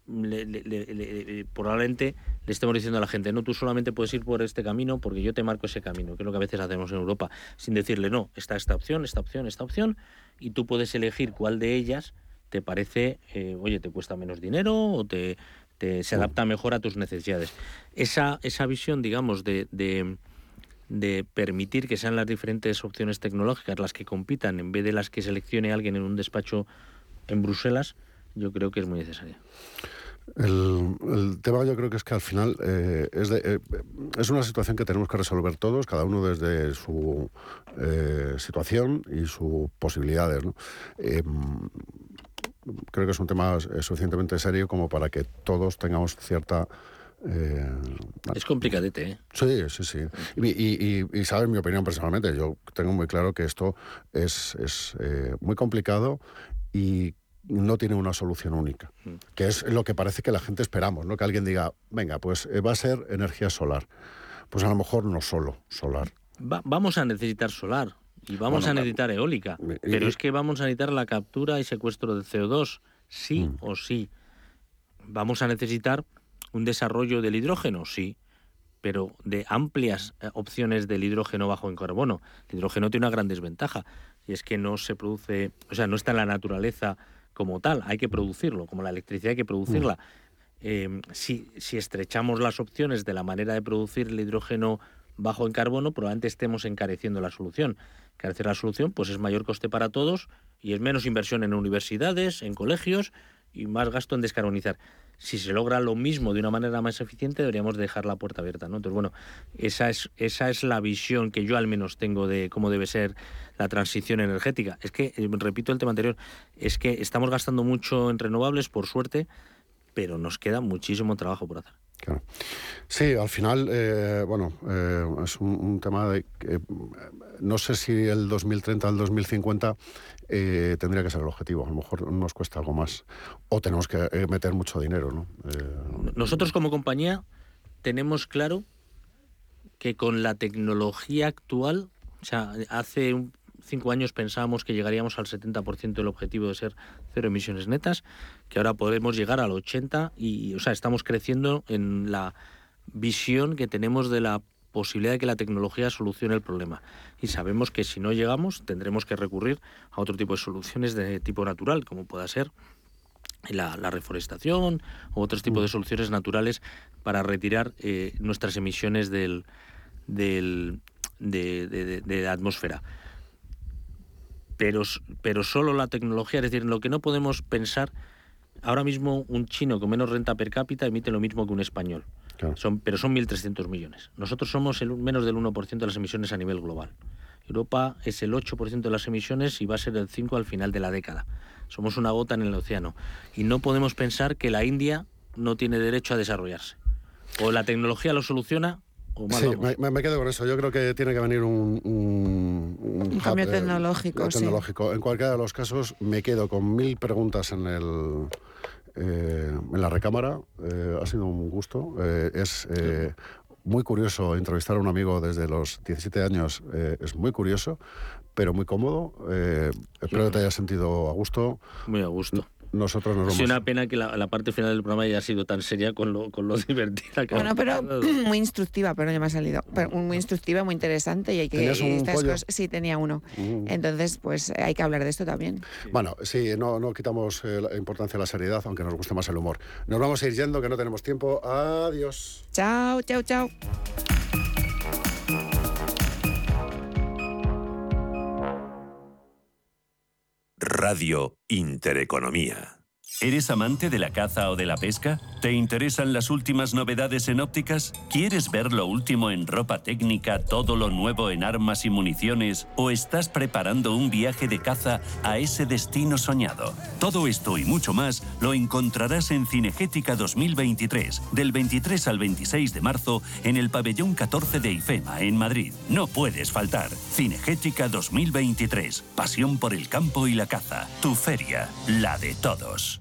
probablemente le estemos diciendo a la gente, no, tú solamente puedes ir por este camino porque yo te marco ese camino, que es lo que a veces hacemos en Europa, sin decirle, no, está esta opción, esta opción, esta opción, y tú puedes elegir cuál de ellas te parece, eh, oye, te cuesta menos dinero o te, se adapta mejor a tus necesidades. Esa, esa visión, digamos, de, de permitir que sean las diferentes opciones tecnológicas las que compitan en vez de las que seleccione alguien en un despacho en Bruselas, yo creo que es muy necesaria. El, tema yo creo que es que al final eh, es, eh, es una situación que tenemos que resolver todos, cada uno desde su eh, situación y sus posibilidades. Em, creo que es un tema suficientemente serio como para que todos tengamos cierta... es complicadete, ¿eh? Sí, sí, sí. Y, y, sabes mi opinión personalmente. Yo tengo muy claro que esto es, es muy complicado y no tiene una solución única, mm. que es lo que parece que la gente esperamos, ¿no? Que alguien diga, venga, pues eh, va a ser energía solar. Pues a lo mejor no solo solar. vamos a necesitar solar y vamos a necesitar eólica, pero es que vamos a necesitar la captura y secuestro de CO2, sí mm. o sí. Vamos a necesitar un desarrollo del hidrógeno, sí, pero de amplias eh, opciones del hidrógeno bajo en carbono. El hidrógeno tiene una gran desventaja y es que no se produce, o sea, no está en la naturaleza como tal, hay que producirlo, como la electricidad hay que producirla. Eh, si, si, estrechamos las opciones de la manera de producir el hidrógeno bajo en carbono, probablemente estemos encareciendo la solución. Encarecer la solución pues es mayor coste para todos y es menos inversión en universidades, en colegios y más gasto en descarbonizar si se logra lo mismo de una manera más eficiente, deberíamos dejar la puerta abierta. ¿no? Entonces, bueno, esa es, esa es la visión que yo al menos tengo de cómo debe ser la transición energética. Es que, eh, repito el tema anterior, es que estamos gastando mucho en renovables, por suerte, pero nos queda muchísimo trabajo por hacer. Claro. Sí, al final, eh, bueno, eh, es un, tema de que no sé si el 2030 al 2050 eh, tendría que ser el objetivo. A lo mejor nos cuesta algo más. O tenemos que eh, meter mucho dinero, ¿no? Eh, Nosotros como compañía tenemos claro que con la tecnología actual, o sea, hace cinco años pensábamos que llegaríamos al 70% del objetivo de ser cero emisiones netas, que ahora podemos llegar al 80% y, o sea, estamos creciendo en la visión que tenemos de la posibilidad de que la tecnología solucione el problema. Y sabemos que si no llegamos tendremos que recurrir a otro tipo de soluciones de tipo natural, como pueda ser la, reforestación u otros tipos de mm. soluciones naturales para retirar eh, nuestras emisiones del, del, de, la atmósfera. Pero, pero solo la tecnología, es decir, lo que no podemos pensar, ahora mismo un chino con menos renta per cápita emite lo mismo que un español. Son, pero son 1.300 millones. Nosotros somos el, menos del 1% de las emisiones a nivel global. Europa es el 8% de las emisiones y va a ser el 5% al final de la década. Somos una gota en el océano. Y no podemos pensar que la India no tiene derecho a desarrollarse. O la tecnología lo soluciona o sí, me, quedo con eso. Yo creo que tiene que venir un, cambio tecnológico. tecnológico. En cualquiera de los casos, me quedo con mil preguntas en el, eh, en la recámara. Eh, ha sido un gusto. Eh, es muy curioso entrevistar a un amigo desde los 17 años. es muy curioso, pero muy cómodo. espero que te hayas sentido a gusto. Muy a gusto nosotros nos vamos. una pena que la, parte final del programa haya sido tan seria con lo, con lo divertida que Bueno, pero muy instructiva, pero ya me ha salido. muy instructiva, muy interesante y hay que... sí, tenía uno. Mm. Entonces, pues hay que hablar de esto también. Bueno, sí, no, no quitamos eh, la importancia a la seriedad, aunque nos guste más el humor. Nos vamos a ir yendo, que no tenemos tiempo. Adiós. Chao, chao, chao. Radio Intereconomía. ¿Eres amante de la caza o de la pesca? ¿Te interesan las últimas novedades en ópticas? ¿Quieres ver lo último en ropa técnica, todo lo nuevo en armas y municiones? ¿O estás preparando un viaje de caza a ese destino soñado? Todo esto y mucho más lo encontrarás en Cinegética 2023, del 23 al 26 de marzo, en el pabellón 14 de IFEMA, en Madrid. No puedes faltar. Cinegética 2023, pasión por el campo y la caza. Tu feria, la de todos.